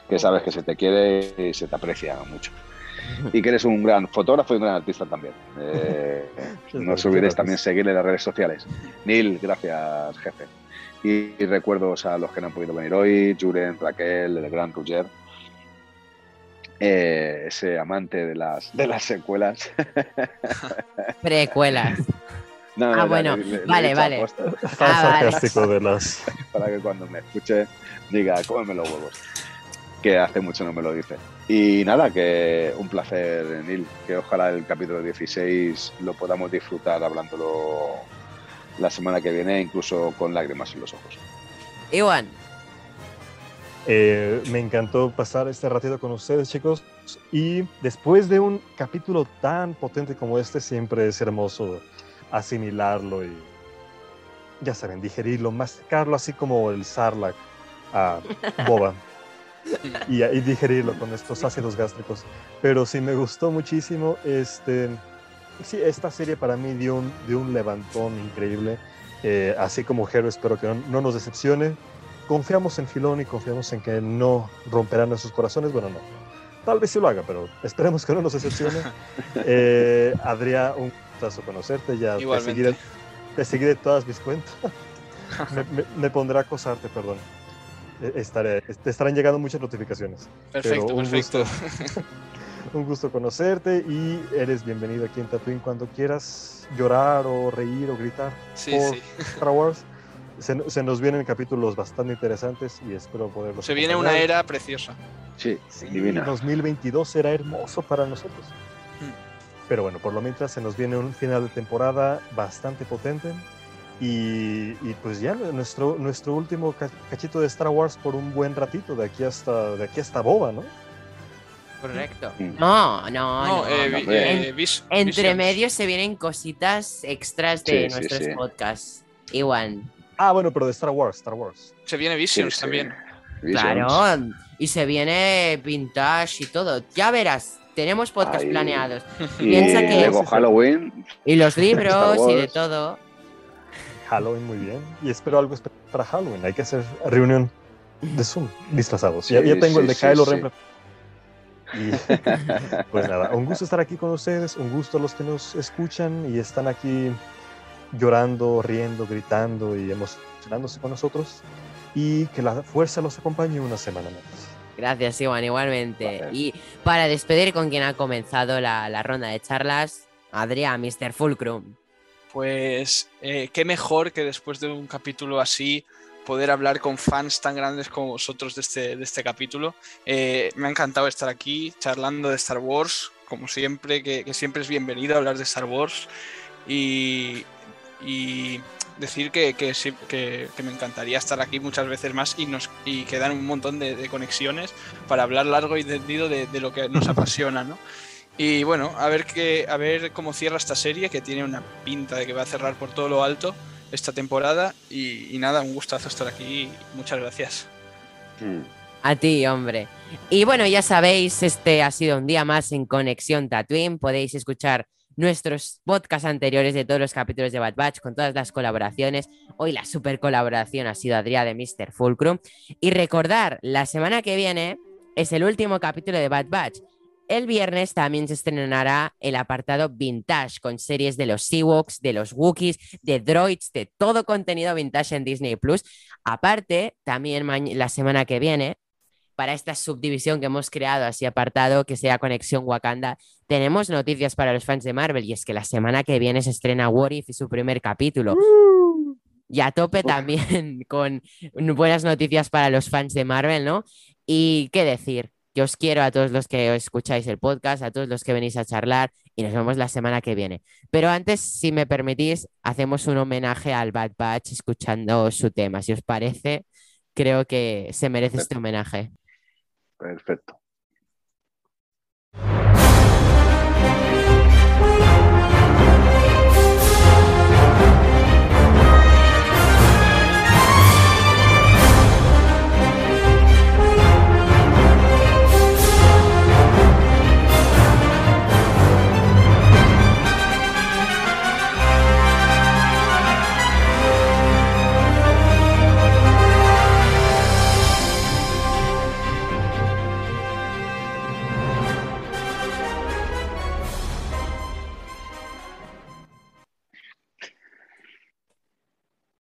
Speaker 4: Que sabes que se te quiere y se te aprecia mucho [LAUGHS] y que eres un gran fotógrafo y un gran artista también. [LAUGHS] Eh, no os olvidéis también seguirle en las redes sociales. Neil, gracias, jefe. Y, recuerdos a los que no han podido venir hoy, Juren, Raquel, el gran Roger, eh, ese amante de las, de las secuelas. [LAUGHS]
Speaker 1: Precuelas. ah, bueno, vale, vale.
Speaker 3: Ah, de las...
Speaker 4: Para que cuando me escuche diga, cómeme los huevos que hace mucho no me lo dice. Y nada, que un placer, Neil, que ojalá el capítulo 16 lo podamos disfrutar hablándolo la semana que viene, incluso con lágrimas en los ojos.
Speaker 1: Iván.
Speaker 3: Eh, me encantó pasar este ratito con ustedes, chicos. Y después de un capítulo tan potente como este, siempre es hermoso asimilarlo y, ya saben, digerirlo, masticarlo así como el Sarlacc a Boba. [LAUGHS] y, y, digerirlo con estos ácidos gástricos. Pero sí me gustó muchísimo. Este, sí, esta serie para mí dio un, dio un levantón increíble. Eh, así como Hero, espero que no, nos decepcione. Confiamos en Filoni, confiamos en que no romperá nuestros corazones. Bueno, no. Tal vez sí lo haga, pero esperemos que no nos decepcione. [LAUGHS] Eh, Adrián, un gustazo conocerte. Ya te seguiré, te seguiré todas mis cuentas. [LAUGHS] me, me pondré a acosarte, perdón. Estaré, te estarán llegando muchas notificaciones.
Speaker 2: Perfecto, perfecto. [LAUGHS]
Speaker 3: un gusto conocerte y eres bienvenido aquí en Tatooine cuando quieras llorar o reír o gritar
Speaker 2: sí, por sí.
Speaker 3: Star Wars. Se, se, nos vienen capítulos bastante interesantes y espero poderlos.
Speaker 2: Se viene una era preciosa.
Speaker 4: Sí, divina.
Speaker 3: 2022 será hermoso para nosotros. Pero bueno, por lo mientras se nos viene un final de temporada bastante potente. Y, pues ya nuestro, nuestro último cachito de Star Wars por un buen ratito, de aquí hasta, de aquí hasta Boba, ¿no?
Speaker 1: Correcto. No, no, no. Eh, entre medios se vienen cositas extras de nuestros podcasts. Igual.
Speaker 3: Ah, bueno, pero de Star Wars, Star Wars.
Speaker 2: Se viene Visions también.
Speaker 1: Claro, y se viene Vintage y todo. Ya verás, tenemos podcasts planeados.
Speaker 4: Y Piensa que. Halloween.
Speaker 1: Y los libros y de todo.
Speaker 3: Halloween, muy bien. Y espero algo para Halloween. Hay que hacer reunión de Zoom disfrazados. ya, tengo el de Kylo Ren y [LAUGHS] pues nada, un gusto estar aquí con ustedes, un gusto a los que nos escuchan y están aquí llorando, riendo, gritando y emocionándose con nosotros. Y que la fuerza los acompañe una semana más.
Speaker 1: Gracias, Iván, igualmente. Y para despedir con quien ha comenzado la, ronda de charlas, Adrián, Mr. Fulcrum.
Speaker 2: Pues eh, qué mejor que después de un capítulo así poder hablar con fans tan grandes como vosotros de este, de este capítulo. Eh, me ha encantado estar aquí charlando de Star Wars, como siempre, que, siempre es bienvenido hablar de Star Wars. Y, decir que, que, me encantaría estar aquí muchas veces más y, nos, y quedan un montón de, conexiones para hablar largo y tendido de, de lo que nos apasiona. ¿no? Y bueno, a ver, que, a ver cómo cierra esta serie, que tiene una pinta de que va a cerrar por todo lo alto esta temporada. Y, nada, un gustazo estar aquí. Muchas gracias.
Speaker 1: Mm. A ti, hombre. Y bueno, ya sabéis, este ha sido un día más en Conexión Tatooine. Podéis escuchar nuestros podcasts anteriores de todos los capítulos de Bad Batch con todas las colaboraciones. Hoy la super colaboración ha sido Adrián de Mr. Fulcrum. Y recordar, la semana que viene es el último capítulo de Bad Batch. El viernes también se estrenará el apartado Vintage con series de los Ewoks, de los Wookiees, de Droids, de todo contenido vintage en Disney Plus. Aparte, también la semana que viene, para esta subdivisión que hemos creado, así apartado, que sea Conexión Wakanda, tenemos noticias para los fans de Marvel y es que la semana que viene se estrena What If y su primer capítulo. Y a tope también [LAUGHS] con buenas noticias para los fans de Marvel, ¿no? Y qué decir, que os quiero a todos los que escucháis el podcast, a todos los que venís a charlar y nos vemos la semana que viene. Pero antes, si me permitís, hacemos un homenaje al Bad Batch escuchando su tema. Si os parece, creo que se merece este homenaje.
Speaker 4: Perfecto.